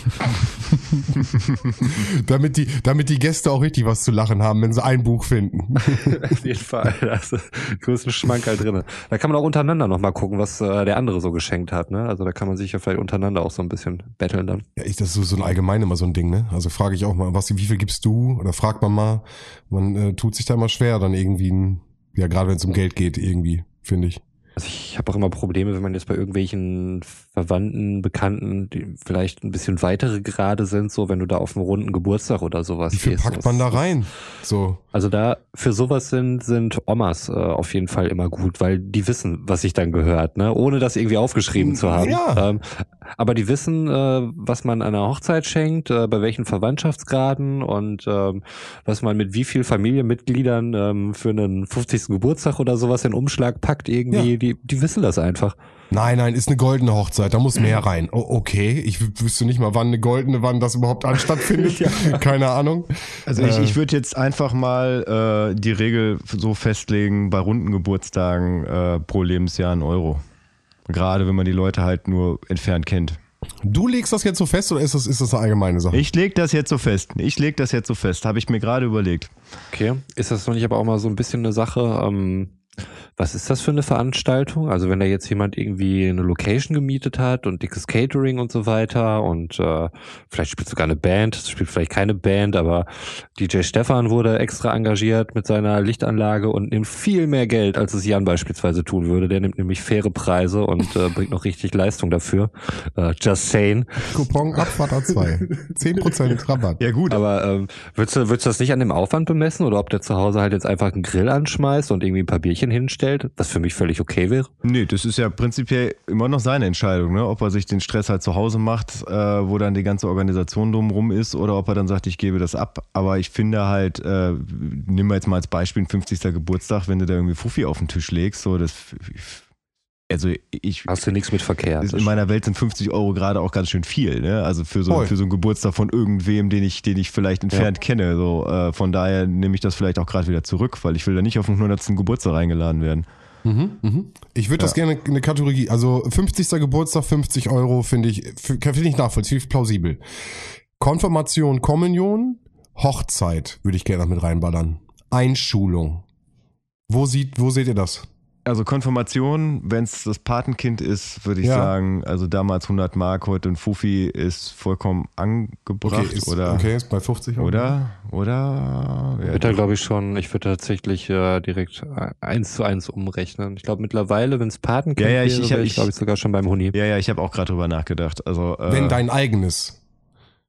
<laughs> damit die, damit die Gäste auch richtig was zu lachen haben, wenn sie ein Buch finden. <laughs> Auf jeden Fall. Da ist der <laughs> größten Schmankerl drinne. Da kann man auch untereinander nochmal gucken, was äh, der andere so geschenkt hat. Ne? Also da kann man sich ja vielleicht untereinander auch so ein bisschen betteln dann. Ja, ich, das ist so, so ein allgemein immer so ein Ding, ne? Also frage ich auch mal, was, wie viel gibst du? Oder fragt man mal, man äh, tut sich da immer schwer, dann irgendwie, ein, ja, gerade wenn es um Geld geht, irgendwie, finde ich. Also ich habe auch immer Probleme, wenn man jetzt bei irgendwelchen Verwandten, Bekannten, die vielleicht ein bisschen weitere Grade sind, so wenn du da auf einen runden Geburtstag oder sowas Wie viel gehst. packt man da rein? So. Also da für sowas sind sind Omas äh, auf jeden Fall immer gut, weil die wissen, was sich dann gehört, ne? Ohne das irgendwie aufgeschrieben zu haben. Ja. Ähm, aber die wissen, äh, was man an einer Hochzeit schenkt, äh, bei welchen Verwandtschaftsgraden und ähm, was man mit wie viel Familienmitgliedern ähm, für einen 50. Geburtstag oder sowas in Umschlag packt irgendwie. Ja. Die die wissen das einfach. Nein, nein, ist eine goldene Hochzeit, da muss mehr rein. Oh, okay, ich wüsste nicht mal, wann eine goldene, wann das überhaupt an stattfindet. <laughs> Keine Ahnung. Also ich, Äh. ich würde jetzt einfach mal äh, die Regel so festlegen, bei runden Geburtstagen äh, pro Lebensjahr ein Euro. Gerade wenn man die Leute halt nur entfernt kennt. Du legst das jetzt so fest oder ist das, ist das eine allgemeine Sache? Ich leg das jetzt so fest. Ich leg das jetzt so fest. Habe ich mir gerade überlegt. Okay. Ist das noch nicht aber auch mal so ein bisschen eine Sache? Ähm, was ist das für eine Veranstaltung? Also wenn da jetzt jemand irgendwie eine Location gemietet hat und dickes Catering und so weiter und äh, vielleicht spielt sogar eine Band, es spielt vielleicht keine Band, aber DJ Stefan wurde extra engagiert mit seiner Lichtanlage und nimmt viel mehr Geld, als es Jan beispielsweise tun würde. Der nimmt nämlich faire Preise und äh, bringt noch richtig Leistung dafür. Äh, just saying. Coupon Abfahrt 2 10% <laughs> Rabatt. Ja gut, Aber ähm, würdest, du, würdest du das nicht an dem Aufwand bemessen oder ob der zu Hause halt jetzt einfach einen Grill anschmeißt und irgendwie ein paar Bierchen hinstellt, was für mich völlig okay wäre? Nee, das ist ja prinzipiell immer noch seine Entscheidung, ne? ob er sich den Stress halt zu Hause macht, äh, wo dann die ganze Organisation drumrum ist, oder ob er dann sagt, ich gebe das ab. Aber ich finde halt, äh, nimm jetzt mal als Beispiel ein 50. Geburtstag, wenn du da irgendwie Fuffi auf den Tisch legst, so das, also ich, Hast du nichts mit Verkehr? in meiner Welt sind 50 Euro gerade auch ganz schön viel, ne? Also für so, Voll. für so einen Geburtstag von irgendwem, den ich, den ich vielleicht entfernt kenne. So, äh, von daher nehme ich das vielleicht auch gerade wieder zurück, weil ich will da nicht auf den 100. Geburtstag eingeladen werden. Mhm, mhm. Ich würde das gerne eine Kategorie, also 50. Geburtstag, 50 Euro finde ich, finde ich nachvollziehbar, plausibel. Konfirmation, Kommunion, Hochzeit würde ich gerne noch mit reinballern. Einschulung. Wo sieht, wo seht ihr das? Also Konfirmation, wenn es das Patenkind ist, würde ich Ja. sagen, also damals 100 Mark, heute ein Fuffi ist vollkommen angebracht, ist, oder? okay, ist bei 50 Euro. Oder? Oder? Ich würde da glaube ich schon, ich würde tatsächlich äh, direkt äh, eins zu eins umrechnen. Ich glaube mittlerweile, wenn es Patenkind Ja, ja, ich- wäre, ich- wäre ich- glaube ich sogar schon beim Huni. Ja, ja, ich habe auch gerade drüber nachgedacht. Also, äh, Wenn dein eigenes.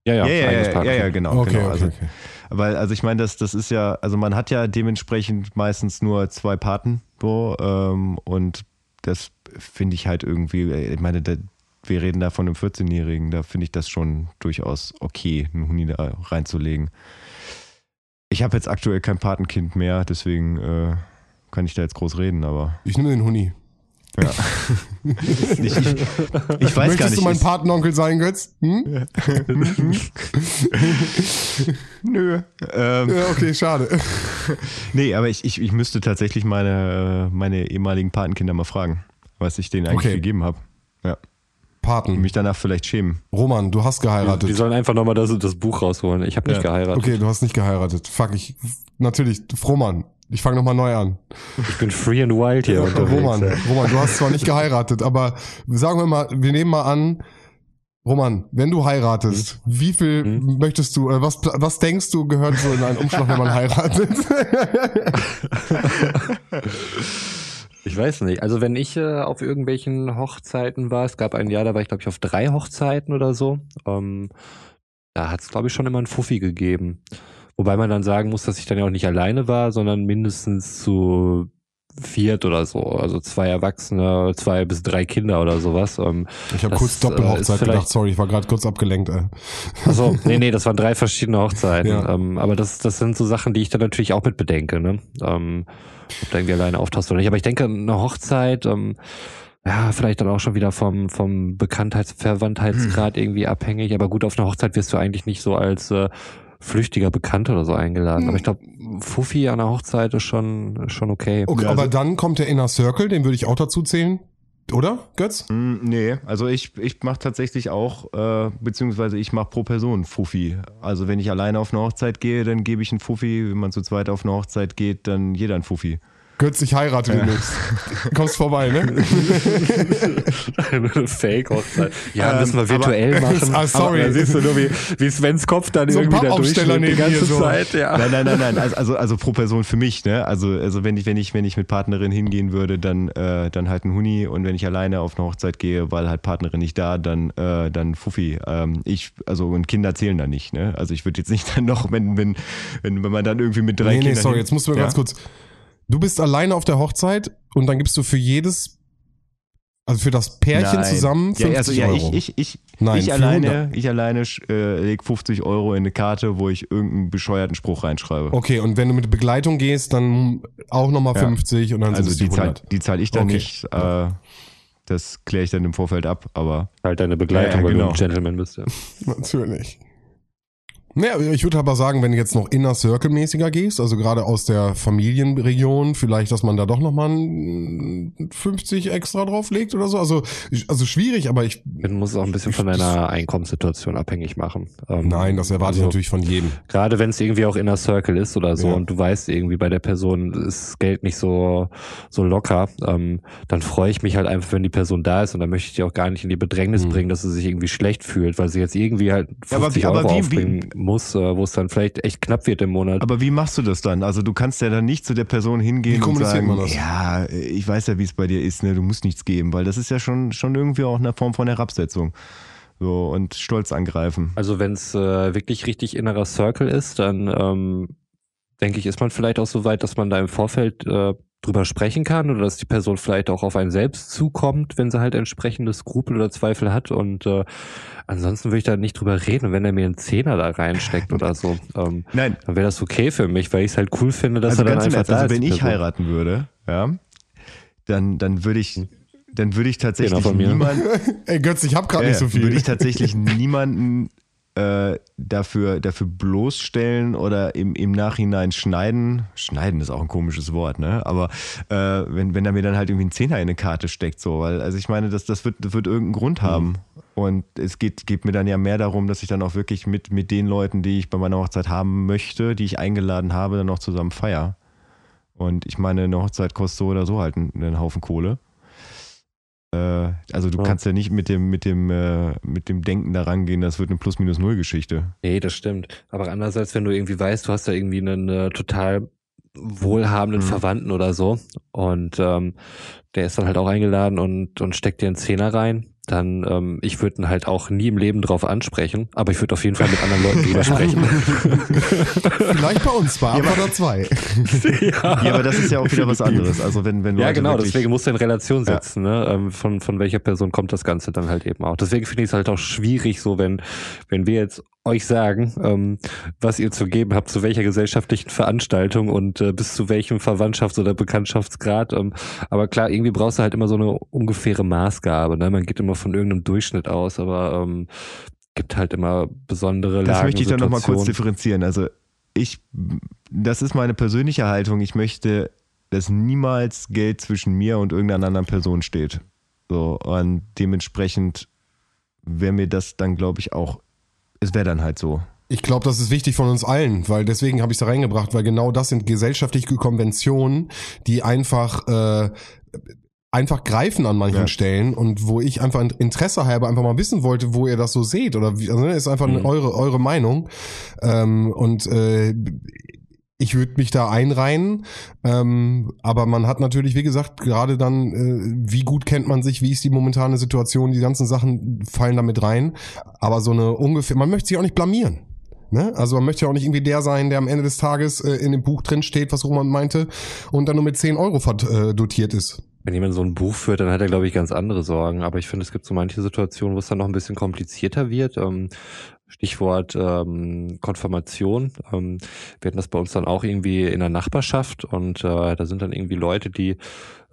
Ja, ja, ja, eigenes ja, ja, Patenkind. ja, genau. Okay, genau. okay, Also, okay. Weil, also ich meine, das, das ist ja, also man hat ja dementsprechend meistens nur zwei Paten, so, ähm, und das finde ich halt irgendwie, äh, ich meine, da, wir reden da von einem 14-Jährigen, da finde ich das schon durchaus okay, einen Huni da reinzulegen. Ich habe jetzt aktuell kein Patenkind mehr, deswegen äh, kann ich da jetzt groß reden, aber Ich nehme den Huni. Ja. <laughs> ich, ich, ich weiß gar Möchtest nicht. du mein Patenonkel sein, Götz? Hm? <laughs> Nö. Ähm, Ja, okay, schade. <laughs> Nee, aber ich, ich, ich müsste tatsächlich meine, meine ehemaligen Patenkinder mal fragen, was ich denen eigentlich Okay. gegeben habe. Ja. Paten. Mich danach vielleicht schämen. Roman, du hast geheiratet. die sollen einfach nochmal das, das Buch rausholen. Ich habe nicht Ja. geheiratet. Okay, du hast nicht geheiratet. Fuck, ich. Natürlich, Roman. Ich fange nochmal neu an. Ich bin free and wild hier <laughs> unterwegs. Roman. Roman, du hast zwar nicht <laughs> geheiratet, aber sagen wir mal, wir nehmen mal an, Roman, wenn du heiratest, wie viel Mhm. möchtest du, äh, was, was denkst du gehört so in einen Umschlag, wenn man heiratet? <laughs> Ich weiß nicht. Also wenn ich äh, auf irgendwelchen Hochzeiten war, es gab ein Jahr, da war ich glaube ich auf drei Hochzeiten oder so. Ähm, da hat es glaube ich schon immer einen Fuffi gegeben. Wobei man dann sagen muss, dass ich dann ja auch nicht alleine war, sondern mindestens zu viert oder so. Also zwei Erwachsene, zwei bis drei Kinder oder sowas. Ähm, ich habe kurz Doppelhochzeit äh, gedacht, sorry, ich war gerade kurz abgelenkt. Ey. Also nee, nee, das waren drei verschiedene Hochzeiten. Ja. Ähm, aber das, das sind so Sachen, die ich dann natürlich auch mit bedenke. Ne? Ähm, ob du irgendwie alleine auftauchst oder nicht. Aber ich denke, eine Hochzeit, ähm, ja, vielleicht dann auch schon wieder vom, vom Bekanntheits-, Verwandtheitsgrad hm. <clears throat> irgendwie abhängig. Aber gut, auf einer Hochzeit wirst du eigentlich nicht so als äh, flüchtiger Bekannter oder so eingeladen. Hm. Aber ich glaube, Fuffi an der Hochzeit ist schon, schon okay. Okay, also, aber dann kommt der Inner Circle, den würde ich auch dazu zählen. Oder, Götz? Mm, nee, also ich, ich mache tatsächlich auch, äh, beziehungsweise ich mache pro Person Fuffi. Also wenn ich alleine auf eine Hochzeit gehe, dann gebe ich einen Fuffi. Wenn man zu zweit auf eine Hochzeit geht, dann jeder ein Fuffi. Götz, ich heirate ja. demnächst. <laughs> Kommst vorbei, ne? Eine Fake-Hochzeit. Ja, ähm, müssen wir virtuell <laughs> aber, machen. Ah, sorry. Aber, siehst du nur, wie, wie Svens Kopf dann so irgendwie da durchschlägt die ganze so. Zeit. Ja. Nein, nein, nein, nein. Also, also, also pro Person für mich, ne? Also, also wenn ich, wenn ich, wenn ich mit Partnerin hingehen würde, dann, äh, dann halt ein Huni und wenn ich alleine auf eine Hochzeit gehe, weil halt Partnerin nicht da, dann, äh, dann Fuffi. Ähm, ich, also und Kinder zählen da nicht, ne? Also ich würde jetzt nicht <laughs> dann noch, wenn, wenn, wenn, wenn man dann irgendwie mit drei nee, Kindern. Nee, sorry, jetzt musst du mir ja? ganz kurz Du bist alleine auf der Hochzeit und dann gibst du für jedes, also für das Pärchen Nein. zusammen 50 ja, also, ja, Euro. Ich, ich, ich, Nein, ich alleine, ich alleine äh, leg 50 Euro in eine Karte, wo ich irgendeinen bescheuerten Spruch reinschreibe. Okay, und wenn du mit Begleitung gehst, dann auch nochmal ja. 50 und dann also sind es die, die, zahl, die zahle ich dann okay. nicht. Äh, das kläre ich dann im Vorfeld ab, aber. Halt deine Begleitung, ja, weil genau. du ein Gentleman bist, ja. <laughs> Natürlich. Naja, ich würde aber sagen, wenn du jetzt noch Inner Circle mäßiger gehst, also gerade aus der Familienregion, vielleicht, dass man da doch nochmal 50 extra drauflegt oder so. Also, also schwierig, aber ich. Man muss es auch ein bisschen von deiner Einkommenssituation abhängig machen. Ähm, Nein, das erwarte also, ich natürlich von jedem. Gerade wenn es irgendwie auch Inner Circle ist oder so ja. und du weißt irgendwie bei der Person ist Geld nicht so, so locker, ähm, dann freue ich mich halt einfach, wenn die Person da ist und dann möchte ich die auch gar nicht in die Bedrängnis mhm. bringen, dass sie sich irgendwie schlecht fühlt, weil sie jetzt irgendwie halt 50 ja, aber, Euro aber wie, aufbringen wie, muss, äh, wo es dann vielleicht echt knapp wird im Monat. Aber wie machst du das dann? Also du kannst ja dann nicht zu der Person hingehen und sagen, ja, ich weiß ja, wie es bei dir ist, ne? du musst nichts geben, weil das ist ja schon, schon irgendwie auch eine Form von Herabsetzung. So, und Stolz angreifen. Also wenn es äh, wirklich richtig innerer Circle ist, dann ähm, denke ich, ist man vielleicht auch so weit, dass man da im Vorfeld äh, drüber sprechen kann oder dass die Person vielleicht auch auf einen selbst zukommt, wenn sie halt entsprechende Skrupel oder Zweifel hat und äh, ansonsten würde ich da nicht drüber reden, wenn er mir einen Zehner da reinsteckt oder so. Ähm, <laughs> Nein. Dann wäre das okay für mich, weil ich es halt cool finde, dass also er dann einfach Ernst, da also ist. wenn ich heiraten würde, ja, dann, dann würde ich dann würde ich tatsächlich niemanden. <laughs> Ey Götz, ich habe gerade äh, nicht so viel. Würde ich tatsächlich <laughs> niemanden äh, dafür, dafür bloßstellen oder im, im Nachhinein schneiden. Schneiden ist auch ein komisches Wort, ne? Aber äh, wenn, wenn er mir dann halt irgendwie ein Zehner in eine Karte steckt, so, weil, also ich meine, das, das, wird, das wird irgendeinen Grund haben. Mhm. Und es geht, geht mir dann ja mehr darum, dass ich dann auch wirklich mit, mit den Leuten, die ich bei meiner Hochzeit haben möchte, die ich eingeladen habe, dann auch zusammen feier. Und ich meine, eine Hochzeit kostet so oder so halt einen, einen Haufen Kohle. Äh, also du ja. kannst ja nicht mit dem, mit dem, äh, mit dem Denken da rangehen, das wird eine Plus-Minus-Null-Geschichte. Nee, das stimmt. Aber andererseits, wenn du irgendwie weißt, du hast da irgendwie einen äh, total wohlhabenden mhm. Verwandten oder so und ähm, der ist dann halt auch eingeladen und, und steckt dir einen Zehner rein, dann ähm, ich würde ihn halt auch nie im Leben drauf ansprechen, aber ich würde auf jeden Fall mit anderen Leuten drüber sprechen. <laughs> Vielleicht bei uns, bei ja, oder zwei. <laughs> ja, ja, aber das ist ja auch wieder was anderes. Also wenn, wenn Leute Ja, genau, deswegen musst du in Relation setzen, ja. ne? Ähm, von, von welcher Person kommt das Ganze dann halt eben auch. Deswegen finde ich es halt auch schwierig, so wenn, wenn wir jetzt euch sagen, ähm, was ihr zu geben habt, zu welcher gesellschaftlichen Veranstaltung und äh, bis zu welchem Verwandtschafts- oder Bekanntschaftsgrad. Ähm, aber klar, irgendwie brauchst du halt immer so eine ungefähre Maßgabe. Ne? Man geht immer von irgendeinem Durchschnitt aus, aber ähm, gibt halt immer besondere Das Lagen, möchte ich dann nochmal kurz differenzieren. Also ich, das ist meine persönliche Haltung. Ich möchte, dass niemals Geld zwischen mir und irgendeiner anderen Person steht. So, und dementsprechend wäre mir das dann, glaube ich, auch es wäre dann halt so. Ich glaube, das ist wichtig von uns allen, weil deswegen habe ich es da reingebracht, weil genau das sind gesellschaftliche Konventionen, die einfach äh, einfach greifen an manchen ja. Stellen und wo ich einfach Interesse habe, einfach mal wissen wollte, wo ihr das so seht oder wie, also ist einfach mhm. eure eure Meinung ähm, und äh, ich würde mich da einreihen, ähm, aber man hat natürlich, wie gesagt, gerade dann, äh, wie gut kennt man sich, wie ist die momentane Situation, die ganzen Sachen fallen damit rein, aber so eine ungefähr, man möchte sich auch nicht blamieren. Ne? Also man möchte ja auch nicht irgendwie der sein, der am Ende des Tages äh, in dem Buch drin steht, was Roman meinte, und dann nur mit 10 Euro äh, dotiert ist. Wenn jemand so ein Buch führt, dann hat er, glaube ich, ganz andere Sorgen. Aber ich finde, es gibt so manche Situationen, wo es dann noch ein bisschen komplizierter wird. Ähm, Stichwort ähm, Konfirmation. Ähm, wir hatten das bei uns dann auch irgendwie in der Nachbarschaft und äh, da sind dann irgendwie Leute, die,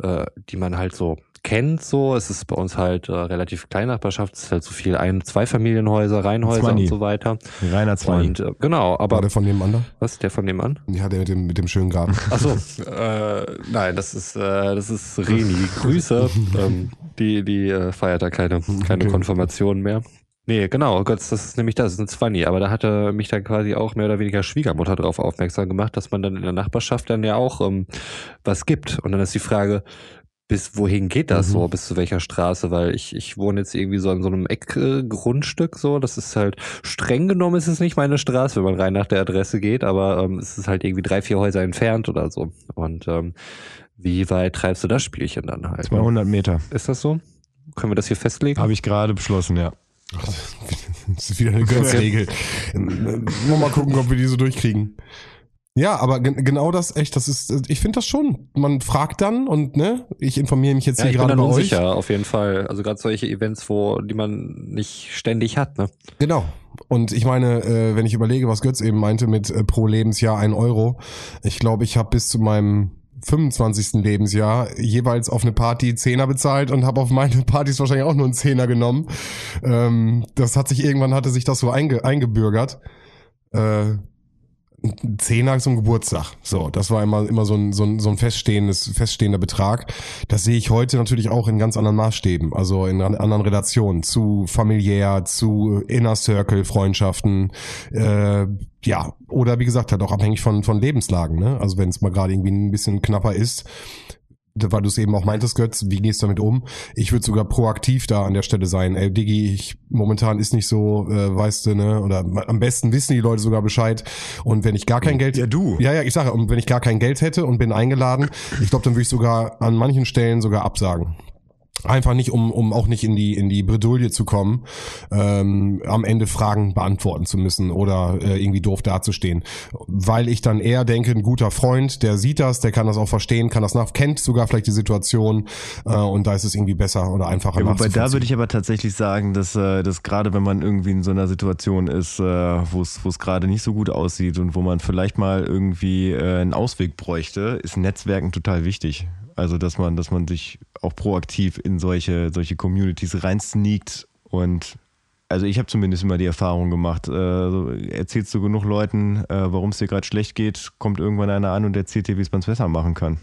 äh, die man halt so kennt so. Es ist bei uns halt äh, relativ kleine Nachbarschaft, es ist halt so viel Ein-, Zweifamilienhäuser, Reihenhäuser Zwanni. und so weiter. Reiner Zwanni. Und äh, genau, War aber der von nebenan da? was der von nebenan? Ja, der mit dem, mit dem schönen Garten. Ach so, äh, nein, das ist äh, das ist Reni. Grüße. <laughs> ähm, die die äh, feiert da keine keine Okay. Konfirmation mehr. Nee, genau, Gott, das ist nämlich das, das ist ein Zwanni. Aber da hatte mich dann quasi auch mehr oder weniger Schwiegermutter darauf aufmerksam gemacht, dass man dann in der Nachbarschaft dann ja auch ähm, was gibt. Und dann ist die Frage, bis wohin geht das Mhm. so, bis zu welcher Straße? Weil ich, ich wohne jetzt irgendwie so an so einem Eckgrundstück äh, Grundstück so. Das ist halt, streng genommen ist es nicht meine Straße, wenn man rein nach der Adresse geht, aber ähm, es ist halt irgendwie drei, vier Häuser entfernt oder so. Und ähm, wie weit treibst du das Spielchen dann halt? 200 Meter. Ist das so? Können wir das hier festlegen? Habe ich gerade beschlossen, ja. Das ist wieder eine Götzregel. Wir mal gucken, ob wir die so durchkriegen. Ja, aber gen genau das echt, das ist, ich finde das schon. Man fragt dann und ne, ich informiere mich jetzt Ja, hier gerade bei euch. unsicher, auf jeden Fall. Also gerade solche Events, wo die man nicht ständig hat, ne? Genau. Und ich meine, äh, wenn ich überlege, was Götz eben meinte mit äh, pro Lebensjahr ein Euro, ich glaube, ich habe bis zu meinem 25. Lebensjahr jeweils auf eine Party Zehner bezahlt und habe auf meine Partys wahrscheinlich auch nur einen Zehner genommen. Ähm, das hat sich irgendwann hatte sich das so einge eingebürgert. Äh, ein Zehner zum Geburtstag. So, das war immer, immer so ein, so ein, so ein feststehendes, feststehender Betrag. Das sehe ich heute natürlich auch in ganz anderen Maßstäben, also in an- anderen Relationen zu familiär, zu Inner Circle Freundschaften, äh, ja, oder wie gesagt, halt auch abhängig von, von Lebenslagen, ne? Also wenn es mal gerade irgendwie ein bisschen knapper ist, weil du es eben auch meintest, Götz, wie gehst du damit um? Ich würde sogar proaktiv da an der Stelle sein. Ey, Diggi, ich momentan ist nicht so, äh, weißt du, ne? Oder am besten wissen die Leute sogar Bescheid. Und wenn ich gar kein Geld, Ja, du. ja, ja, ich sage, und wenn ich gar kein Geld hätte und bin eingeladen, ich glaube, dann würde ich sogar an manchen Stellen sogar absagen. Einfach nicht, um, um auch nicht in die, in die Bredouille zu kommen, ähm, am Ende Fragen beantworten zu müssen oder äh, irgendwie doof dazustehen. Weil ich dann eher denke, ein guter Freund, der sieht das, der kann das auch verstehen, kann das nach, kennt sogar vielleicht die Situation äh, und da ist es irgendwie besser oder einfacher Ja, wobei da würde ich aber tatsächlich sagen, dass, äh, dass gerade wenn man irgendwie in so einer Situation ist, äh, wo es wo es gerade nicht so gut aussieht und wo man vielleicht mal irgendwie äh, einen Ausweg bräuchte, ist Netzwerken total wichtig. Also dass man, dass man sich auch proaktiv in solche, solche Communities reinsneakt und also ich habe zumindest immer die Erfahrung gemacht, äh, erzählst du genug Leuten, äh, warum es dir gerade schlecht geht, kommt irgendwann einer an und erzählt dir, wie es man es besser machen kann.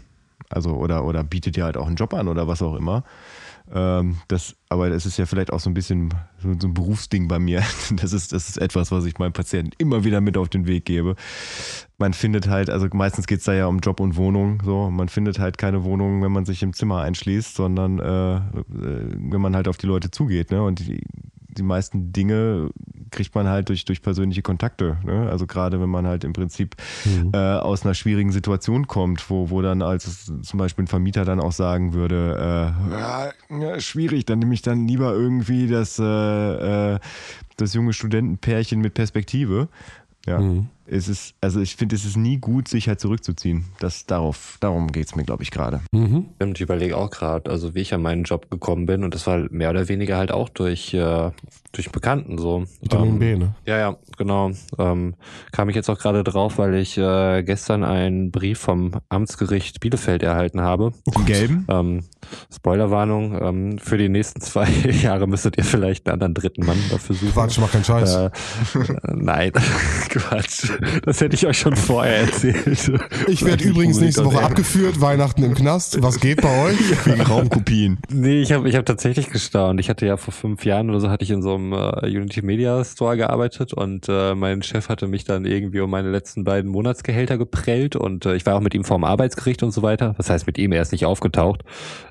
Also oder, oder bietet dir halt auch einen Job an oder was auch immer. Ähm, das, aber das ist ja vielleicht auch so ein bisschen so, ein Berufsding bei mir. <laughs> Das ist, das ist etwas, was ich meinen Patienten immer wieder mit auf den Weg gebe. Man findet halt, also meistens geht es da ja um Job und Wohnung. So, man findet halt keine Wohnung, wenn man sich im Zimmer einschließt, sondern äh, äh, wenn man halt auf die Leute zugeht. Ne? Und die, die meisten Dinge kriegt man halt durch, durch persönliche Kontakte. Ne? Also gerade wenn man halt im Prinzip äh, aus einer schwierigen Situation kommt, wo, wo dann als zum Beispiel ein Vermieter dann auch sagen würde, äh, ja, ja, schwierig, dann nehme ich dann lieber irgendwie das, äh, äh, das junge Studentenpärchen mit Perspektive. Ja. Mhm. Es ist, also ich finde, es ist nie gut, sich halt zurückzuziehen. Das darauf, darum geht es mir, glaube ich, gerade. Mhm. Ich überlege auch gerade, also wie ich an meinen Job gekommen bin und das war mehr oder weniger halt auch durch, äh, durch Bekannten so. Vitamin Ähm, B, ne? Ja, ja, genau. Ähm, kam ich jetzt auch gerade drauf, weil ich äh, gestern einen Brief vom Amtsgericht Bielefeld erhalten habe. Im Gelben? Ähm, Spoilerwarnung, ähm, für die nächsten zwei <laughs> Jahre müsstet ihr vielleicht einen anderen dritten Mann dafür suchen. Quatsch, mach keinen Scheiß. Äh, nein, <laughs> Quatsch. Das hätte ich euch schon vorher erzählt. ich werde übrigens nächste Woche abgeführt, Weihnachten im Knast. Was geht bei euch? <laughs> Wegen Raumkopien. Nee, ich habe ich hab tatsächlich gestaunt. Ich hatte ja vor fünf Jahren oder so hatte ich in so einem äh, Unity Media Store gearbeitet und äh, mein Chef hatte mich dann irgendwie um meine letzten beiden Monatsgehälter geprellt und äh, ich war auch mit ihm vorm Arbeitsgericht und so weiter. Das heißt, mit ihm er ist nicht aufgetaucht.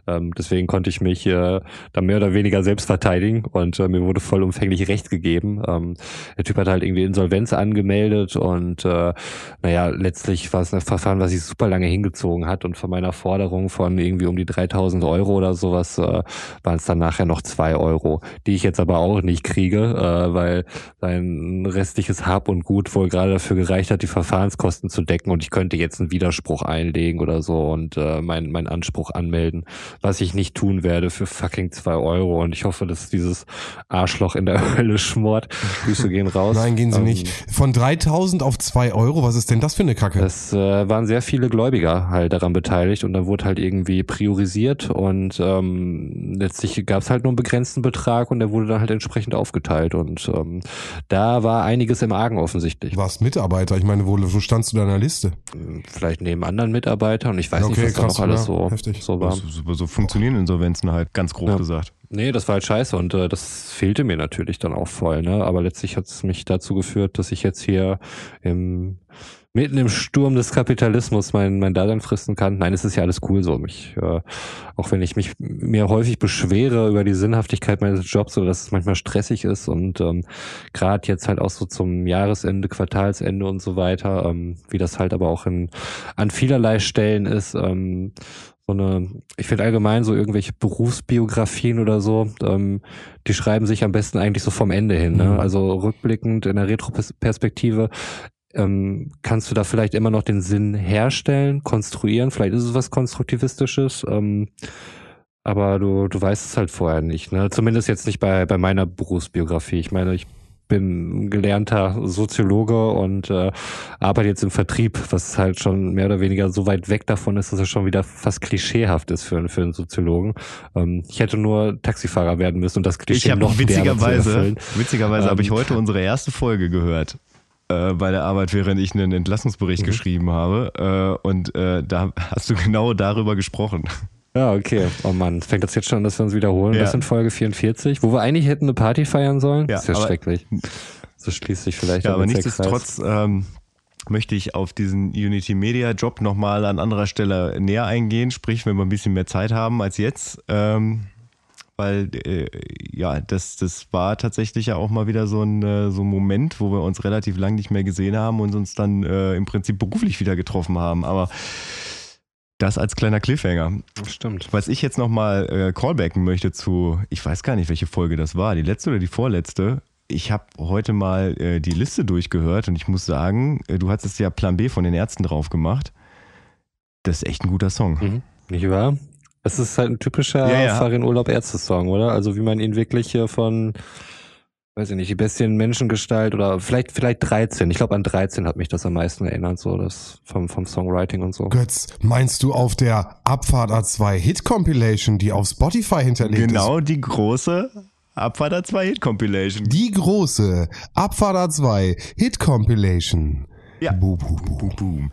Ähm, deswegen konnte ich mich äh, da mehr oder weniger selbst verteidigen und äh, mir wurde vollumfänglich Recht gegeben. Ähm, der Typ hat halt irgendwie Insolvenz angemeldet und und äh, naja, letztlich war es ein Verfahren, was sich super lange hingezogen hat und von meiner Forderung von irgendwie um die 3000 Euro oder sowas äh, waren es dann nachher noch zwei Euro, die ich jetzt aber auch nicht kriege, äh, weil sein restliches Hab und Gut wohl gerade dafür gereicht hat, die Verfahrenskosten zu decken und ich könnte jetzt einen Widerspruch einlegen oder so und äh, meinen mein Anspruch anmelden, was ich nicht tun werde für fucking zwei Euro und ich hoffe, dass dieses Arschloch in der <laughs> Hölle schmort. Grüße gehen raus. Nein, gehen sie Ähm, nicht. Von 3000 auf 2 Euro, was ist denn das für eine Kacke? Es äh, waren sehr viele Gläubiger halt daran beteiligt und dann wurde halt irgendwie priorisiert und ähm, letztlich gab es halt nur einen begrenzten Betrag und der wurde dann halt entsprechend aufgeteilt und ähm, da war einiges im Argen offensichtlich. Warst Mitarbeiter, ich meine, wo, wo standst du da in der Liste? Vielleicht neben anderen Mitarbeitern und ich weiß Okay, nicht, was da krass, noch alles ja, so, heftig. so war. So, so, so funktionieren Insolvenzen halt, ganz grob Ja. gesagt. Nee, das war halt scheiße und äh, das fehlte mir natürlich dann auch voll, ne? Aber letztlich hat es mich dazu geführt, dass ich jetzt hier im mitten im Sturm des Kapitalismus mein, mein Dasein fristen kann. Nein, es ist ja alles cool so. Mich, äh, auch wenn ich mich mir häufig beschwere über die Sinnhaftigkeit meines Jobs oder dass es manchmal stressig ist und ähm, gerade jetzt halt auch so zum Jahresende, Quartalsende und so weiter, ähm, wie das halt aber auch in an vielerlei Stellen ist, ähm, so eine, ich finde allgemein so irgendwelche Berufsbiografien oder so, ähm, die schreiben sich am besten eigentlich so vom Ende hin. Ne? Mhm. Also rückblickend in der Retroperspektive ähm, kannst du da vielleicht immer noch den Sinn herstellen, konstruieren. Vielleicht ist es was Konstruktivistisches. Ähm, aber du, du weißt es halt vorher nicht. Ne? Zumindest jetzt nicht bei, bei meiner Berufsbiografie. Ich meine, ich bin gelernter Soziologe und äh, arbeite jetzt im Vertrieb, was halt schon mehr oder weniger so weit weg davon ist, dass es schon wieder fast klischeehaft ist für, für einen Soziologen. Ähm, ich hätte nur Taxifahrer werden müssen und das Klischee Ich habe noch witzigerweise, witzigerweise habe ich Ähm, heute unsere erste Folge gehört äh, bei der Arbeit, während ich einen Entlassungsbericht Mhm. geschrieben habe. Äh, und äh, da hast du genau darüber gesprochen. Ja, okay. Oh Mann, fängt das jetzt schon an, dass wir uns wiederholen? Ja. Das sind Folge 44, wo wir eigentlich hätten eine Party feiern sollen. Ja, das ist ja aber- schrecklich. So schließt sich vielleicht Ja, aber nichtsdestotrotz ähm, möchte ich auf diesen Unity Media Job nochmal an anderer Stelle näher eingehen, sprich, wenn wir ein bisschen mehr Zeit haben als jetzt. Ähm, weil äh, ja, das, das war tatsächlich ja auch mal wieder so ein, äh, so ein Moment, wo wir uns relativ lang nicht mehr gesehen haben und uns dann äh, im Prinzip beruflich wieder getroffen haben. Aber das als kleiner Cliffhanger. Stimmt. Was ich jetzt nochmal äh, callbacken möchte zu, ich weiß gar nicht, welche Folge das war, die letzte oder die vorletzte. Ich habe heute mal äh, die Liste durchgehört und ich muss sagen, äh, du hattest ja Plan B von den Ärzten drauf gemacht. Das ist echt ein guter Song. Mhm. Nicht wahr? Es ist halt ein typischer Ja, ja. Farin Urlaub Ärzte-Song, oder? Also wie man ihn wirklich hier von, weiß ich nicht, die Bestien Menschengestalt oder vielleicht, vielleicht 13. Ich glaube an 13 hat mich das am meisten erinnert, so das vom, vom Songwriting und so. Götz, meinst du auf der Abfahrt A2 Hit Compilation, die auf Spotify hinterlegt Genau die große Abfahrt 2 Hit Compilation. ist? Die große Abfahrt A2 Hit Compilation. Ja. Bu, bu, bu. Boom, boom.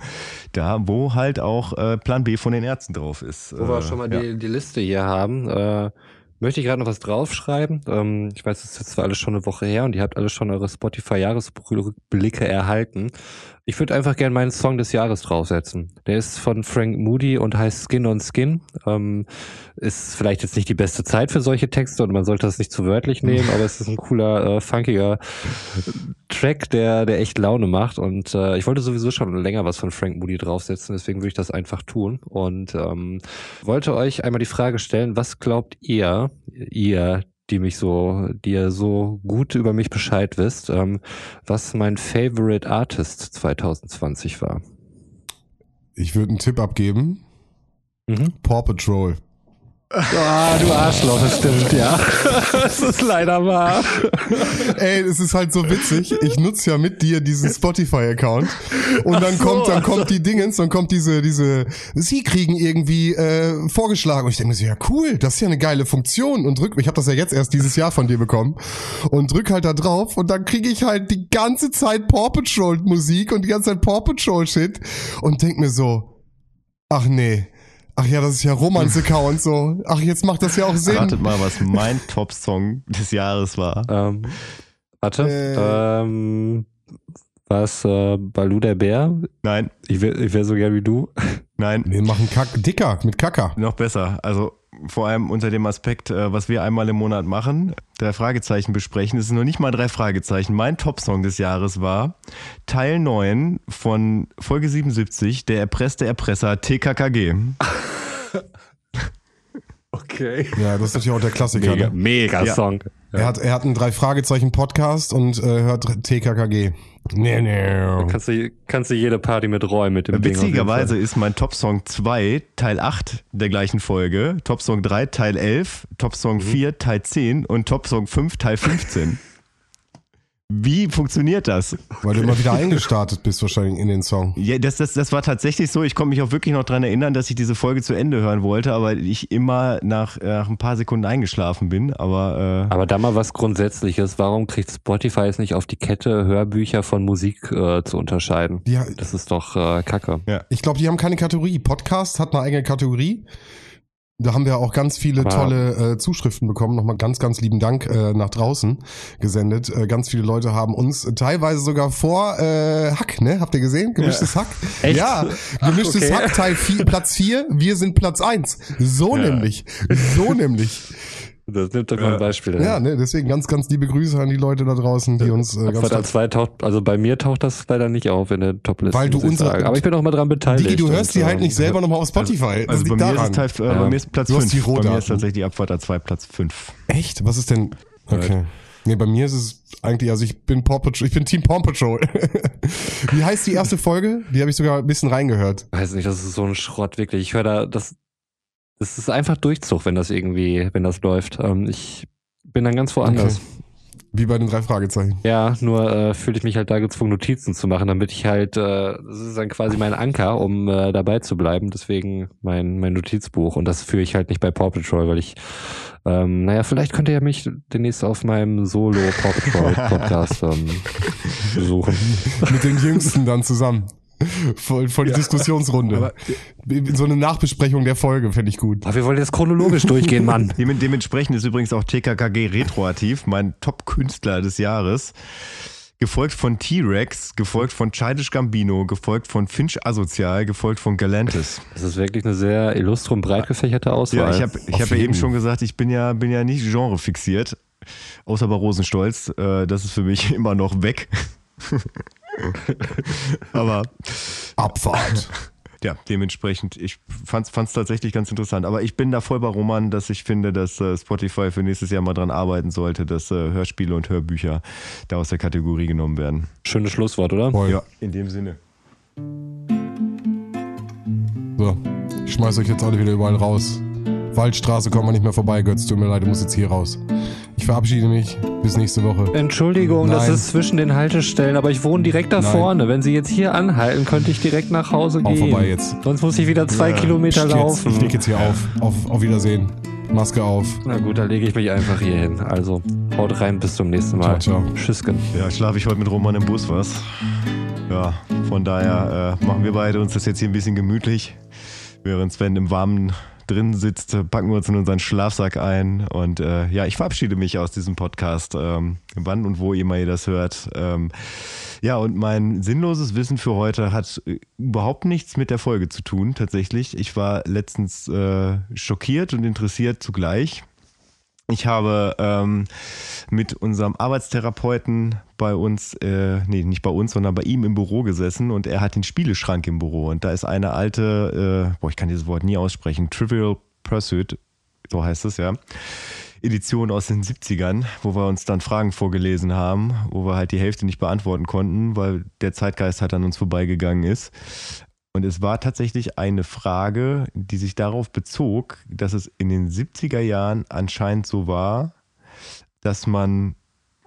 Da, wo halt auch äh, Plan B von den Ärzten drauf ist. Wo wir Äh, schon mal ja. die, die Liste hier haben, äh, möchte ich gerade noch was draufschreiben. Ähm, ich weiß, es ist jetzt zwar alles schon eine Woche her und ihr habt alle schon eure Spotify-Jahresrückblicke erhalten. Ich würde einfach gerne meinen Song des Jahres draufsetzen. Der ist von Frank Moody und heißt Skin on Skin. Ähm, ist vielleicht jetzt nicht die beste Zeit für solche Texte und man sollte das nicht zu wörtlich nehmen, aber es ist ein cooler, äh, funkiger Track, der, der echt Laune macht. Und äh, ich wollte sowieso schon länger was von Frank Moody draufsetzen, deswegen würde ich das einfach tun. Und ähm, wollte euch einmal die Frage stellen, was glaubt ihr, ihr, die mich so, die ihr so gut über mich Bescheid wisst, ähm, was mein Favorite Artist 2020 war? Ich würde einen Tipp abgeben. Mhm. Paw Patrol. Ah, du Arschloch, das stimmt, ja. <laughs> das ist leider wahr. Ey, es ist halt so witzig. Ich nutze ja mit dir diesen Spotify-Account und dann so, kommt, dann kommt die Dingens, dann kommt diese, diese, sie kriegen irgendwie äh, vorgeschlagen und ich denke mir so, ja cool, das ist ja eine geile Funktion und drück, ich habe das ja jetzt erst dieses Jahr von dir bekommen und drück halt da drauf und dann kriege ich halt die ganze Zeit Paw Patrol Musik und die ganze Zeit Paw Patrol Shit und denk mir so, ach nee. Ach ja, das ist ja Romans-Account <laughs> so. Ach, jetzt macht das ja auch Sinn. Ratet mal, was <laughs> mein Top-Song des Jahres war. Ähm, warte, Äh. ähm, was, äh, Balu der Bär? Nein, Ich wäre ich wär so gern wie du. <laughs> nein, Wir machen Kack, dicker mit Kacker. noch besser. Also vor allem unter dem Aspekt, äh, was wir einmal im Monat machen, drei Fragezeichen besprechen. Es ist noch nicht mal drei Fragezeichen. Mein Top-Song des Jahres war Teil 9 von Folge 77, Der erpresste Erpresser TKKG. <laughs> Okay. Ja, das ist natürlich auch der Klassiker. Mega, ne? mega Ja. Song. Er hat, er hat einen drei Fragezeichen Podcast und äh, hört TKKG. Nee, nee. Kannst du, kannst du jede Party mit räumen mit dem Witzigerweise ist mein Top-Song 2 Teil 8 der gleichen Folge, Top-Song 3 Teil 11, Top-Song 4 Teil 10 und Top-Song 5 Teil 15. Wie funktioniert das? Weil du immer wieder eingestartet bist wahrscheinlich in den Song. Ja, das, das, das war tatsächlich so. Ich konnte mich auch wirklich noch dran erinnern, dass ich diese Folge zu Ende hören wollte, aber ich immer nach, äh, nach ein paar Sekunden eingeschlafen bin. Aber äh, Aber da mal was Grundsätzliches. Warum kriegt Spotify es nicht auf die Kette, Hörbücher von Musik äh, zu unterscheiden? Die, Das ist doch äh, Kacke. ich glaube, die haben keine Kategorie. Podcast hat eine eigene Kategorie. Da haben wir auch ganz viele Aber- tolle äh, Zuschriften bekommen. Nochmal ganz, ganz lieben Dank äh, nach draußen gesendet. Äh, ganz viele Leute haben uns teilweise sogar vor äh, Hack, ne? Habt ihr gesehen? Gemischtes Hack. <laughs> Echt? Ja, gemischtes okay. Hack Teil vier, Platz 4, wir sind Platz 1. So nämlich. So nämlich. Das nimmt doch mal ein Beispiel. Ja, ne, deswegen ganz, ganz liebe Grüße an die Leute da draußen, die uns äh, ganz Abfahrt toll A2 taucht, also bei mir taucht das leider nicht auf in der Topliste. Weil du unsere- sagen. Aber ich bin auch mal dran beteiligt. Digi, du hörst die halt ähm, nicht selber nochmal auf Spotify. das also bei liegt mir, daran. ist Teil, äh, Ja. bei mir ist Platz Du hast 5. die Bei mir ist tatsächlich die Abfahrt A2 Platz 5. Echt? Was ist denn? Okay. Nee, bei mir ist es eigentlich, also ich bin Paw Patrol, ich bin Team Paw Patrol. <laughs> Wie heißt die erste Folge? Die habe ich sogar ein bisschen reingehört. Weiß nicht, das ist so ein Schrott, wirklich. Ich höre da, das, das ist einfach Durchzug, wenn das irgendwie, wenn das läuft. Ähm, ich bin dann ganz woanders. Okay. Wie bei den drei Fragezeichen. Ja, nur äh, fühle ich mich halt da gezwungen, Notizen zu machen, damit ich halt, äh, das ist dann quasi mein Anker, um äh, dabei zu bleiben. Deswegen mein, mein Notizbuch. Und das führe ich halt nicht bei Paw Patrol, weil ich, ähm, naja, vielleicht könnt ihr ja mich demnächst auf meinem Solo Paw Patrol <laughs> Podcast ähm, besuchen. Mit den Jüngsten dann zusammen. <laughs> Voll, voll die Diskussionsrunde. so eine Nachbesprechung der Folge fände ich gut. Aber wir wollen jetzt chronologisch <laughs> durchgehen, Mann. Dem, dementsprechend ist übrigens auch TKKG retroaktiv, mein Top-Künstler des Jahres. Gefolgt von T-Rex, gefolgt von Childish Gambino, gefolgt von Finch Asozial, gefolgt von Galantis. Das ist wirklich eine sehr illustre und breit gefächerte Auswahl. Ja, ich habe ich hab ja eben schon gesagt, ich bin ja, bin ja nicht genrefixiert. Außer bei Rosenstolz. Äh, das ist für mich <laughs> immer noch weg. <laughs> Aber Abfahrt. ja, dementsprechend, ich fand es tatsächlich ganz interessant. Aber ich bin da voll bei Roman, dass ich finde, dass äh, Spotify für nächstes Jahr mal dran arbeiten sollte, dass äh, Hörspiele und Hörbücher da aus der Kategorie genommen werden. Schönes Schlusswort, oder? Voll. Ja, in dem Sinne. So, ich schmeiß euch jetzt alle wieder überall raus. Waldstraße kommen wir nicht mehr vorbei, Götz. Tut mir leid, du musst jetzt hier raus. Ich verabschiede mich. Bis nächste Woche. Entschuldigung, das Nein. ist zwischen den Haltestellen, aber ich wohne direkt da Nein. vorne. Wenn Sie jetzt hier anhalten, könnte ich direkt nach Hause Auch gehen. vorbei jetzt. Sonst muss ich wieder zwei Kilometer Psst, jetzt. laufen. Ich leg jetzt hier auf. auf. Auf Wiedersehen. Maske auf. Na gut, dann lege ich mich einfach hier hin. Also, haut rein, bis zum nächsten Mal. Ciao, ciao. Tschüssken. Ja, schlafe ich heute mit Roman im Bus, was? Ja, von daher äh, machen wir beide uns das jetzt hier ein bisschen gemütlich. Während Sven im Warmen drin sitzt, packen wir uns in unseren Schlafsack ein. Und äh, ja, ich verabschiede mich aus diesem Podcast, ähm, wann und wo immer ihr das hört. Ähm, ja, und mein sinnloses Wissen für heute hat äh, überhaupt nichts mit der Folge zu tun, tatsächlich. Ich war letztens äh, schockiert und interessiert zugleich. Ich habe ähm, mit unserem Arbeitstherapeuten bei uns, äh, nee, nicht bei uns, sondern bei ihm im Büro gesessen und er hat den Spieleschrank im Büro und da ist eine alte, äh, boah, ich kann dieses Wort nie aussprechen, Trivial Pursuit, so heißt es ja, Edition aus den 70ern, wo wir uns dann Fragen vorgelesen haben, wo wir halt die Hälfte nicht beantworten konnten, weil der Zeitgeist halt an uns vorbeigegangen ist. Und es war tatsächlich eine Frage, die sich darauf bezog, dass es in den 70er Jahren anscheinend so war, dass man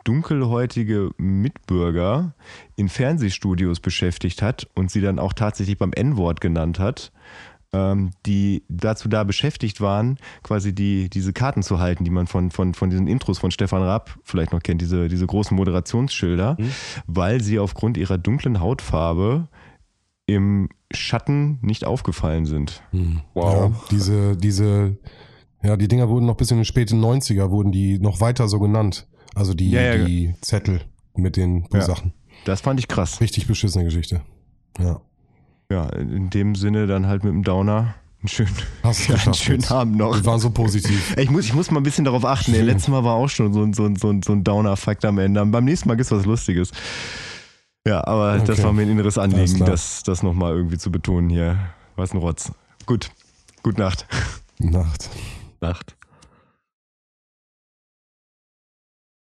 dunkelhäutige Mitbürger in Fernsehstudios beschäftigt hat und sie dann auch tatsächlich beim N-Wort genannt hat, ähm, die dazu da beschäftigt waren, quasi die, diese Karten zu halten, die man von, von, von diesen Intros von Stefan Rapp vielleicht noch kennt, diese, diese großen Moderationsschilder, Mhm. weil sie aufgrund ihrer dunklen Hautfarbe im Schatten nicht aufgefallen sind. Hm. Wow. Ja, diese, diese, ja, die Dinger wurden noch bis in den späten 90er, wurden die noch weiter so genannt. Also die, ja, ja. die Zettel mit den Sachen. Das fand ich krass. Richtig beschissene Geschichte. Ja. Ja, in dem Sinne dann halt mit dem Downer. Einen schönen, Hast ja, <laughs> einen schönen jetzt. Abend noch. Wir waren so positiv. Ich muss, ich muss mal ein bisschen darauf achten. Letztes Mal war auch schon so ein, so ein, so ein Downer-Fakt am Ende. Beim nächsten Mal gibt es was Lustiges. Ja, aber okay. das war mir ein inneres Anliegen, das, das nochmal irgendwie zu betonen hier. Was ein Rotz. Gut. Gute Nacht. Nacht. Nacht.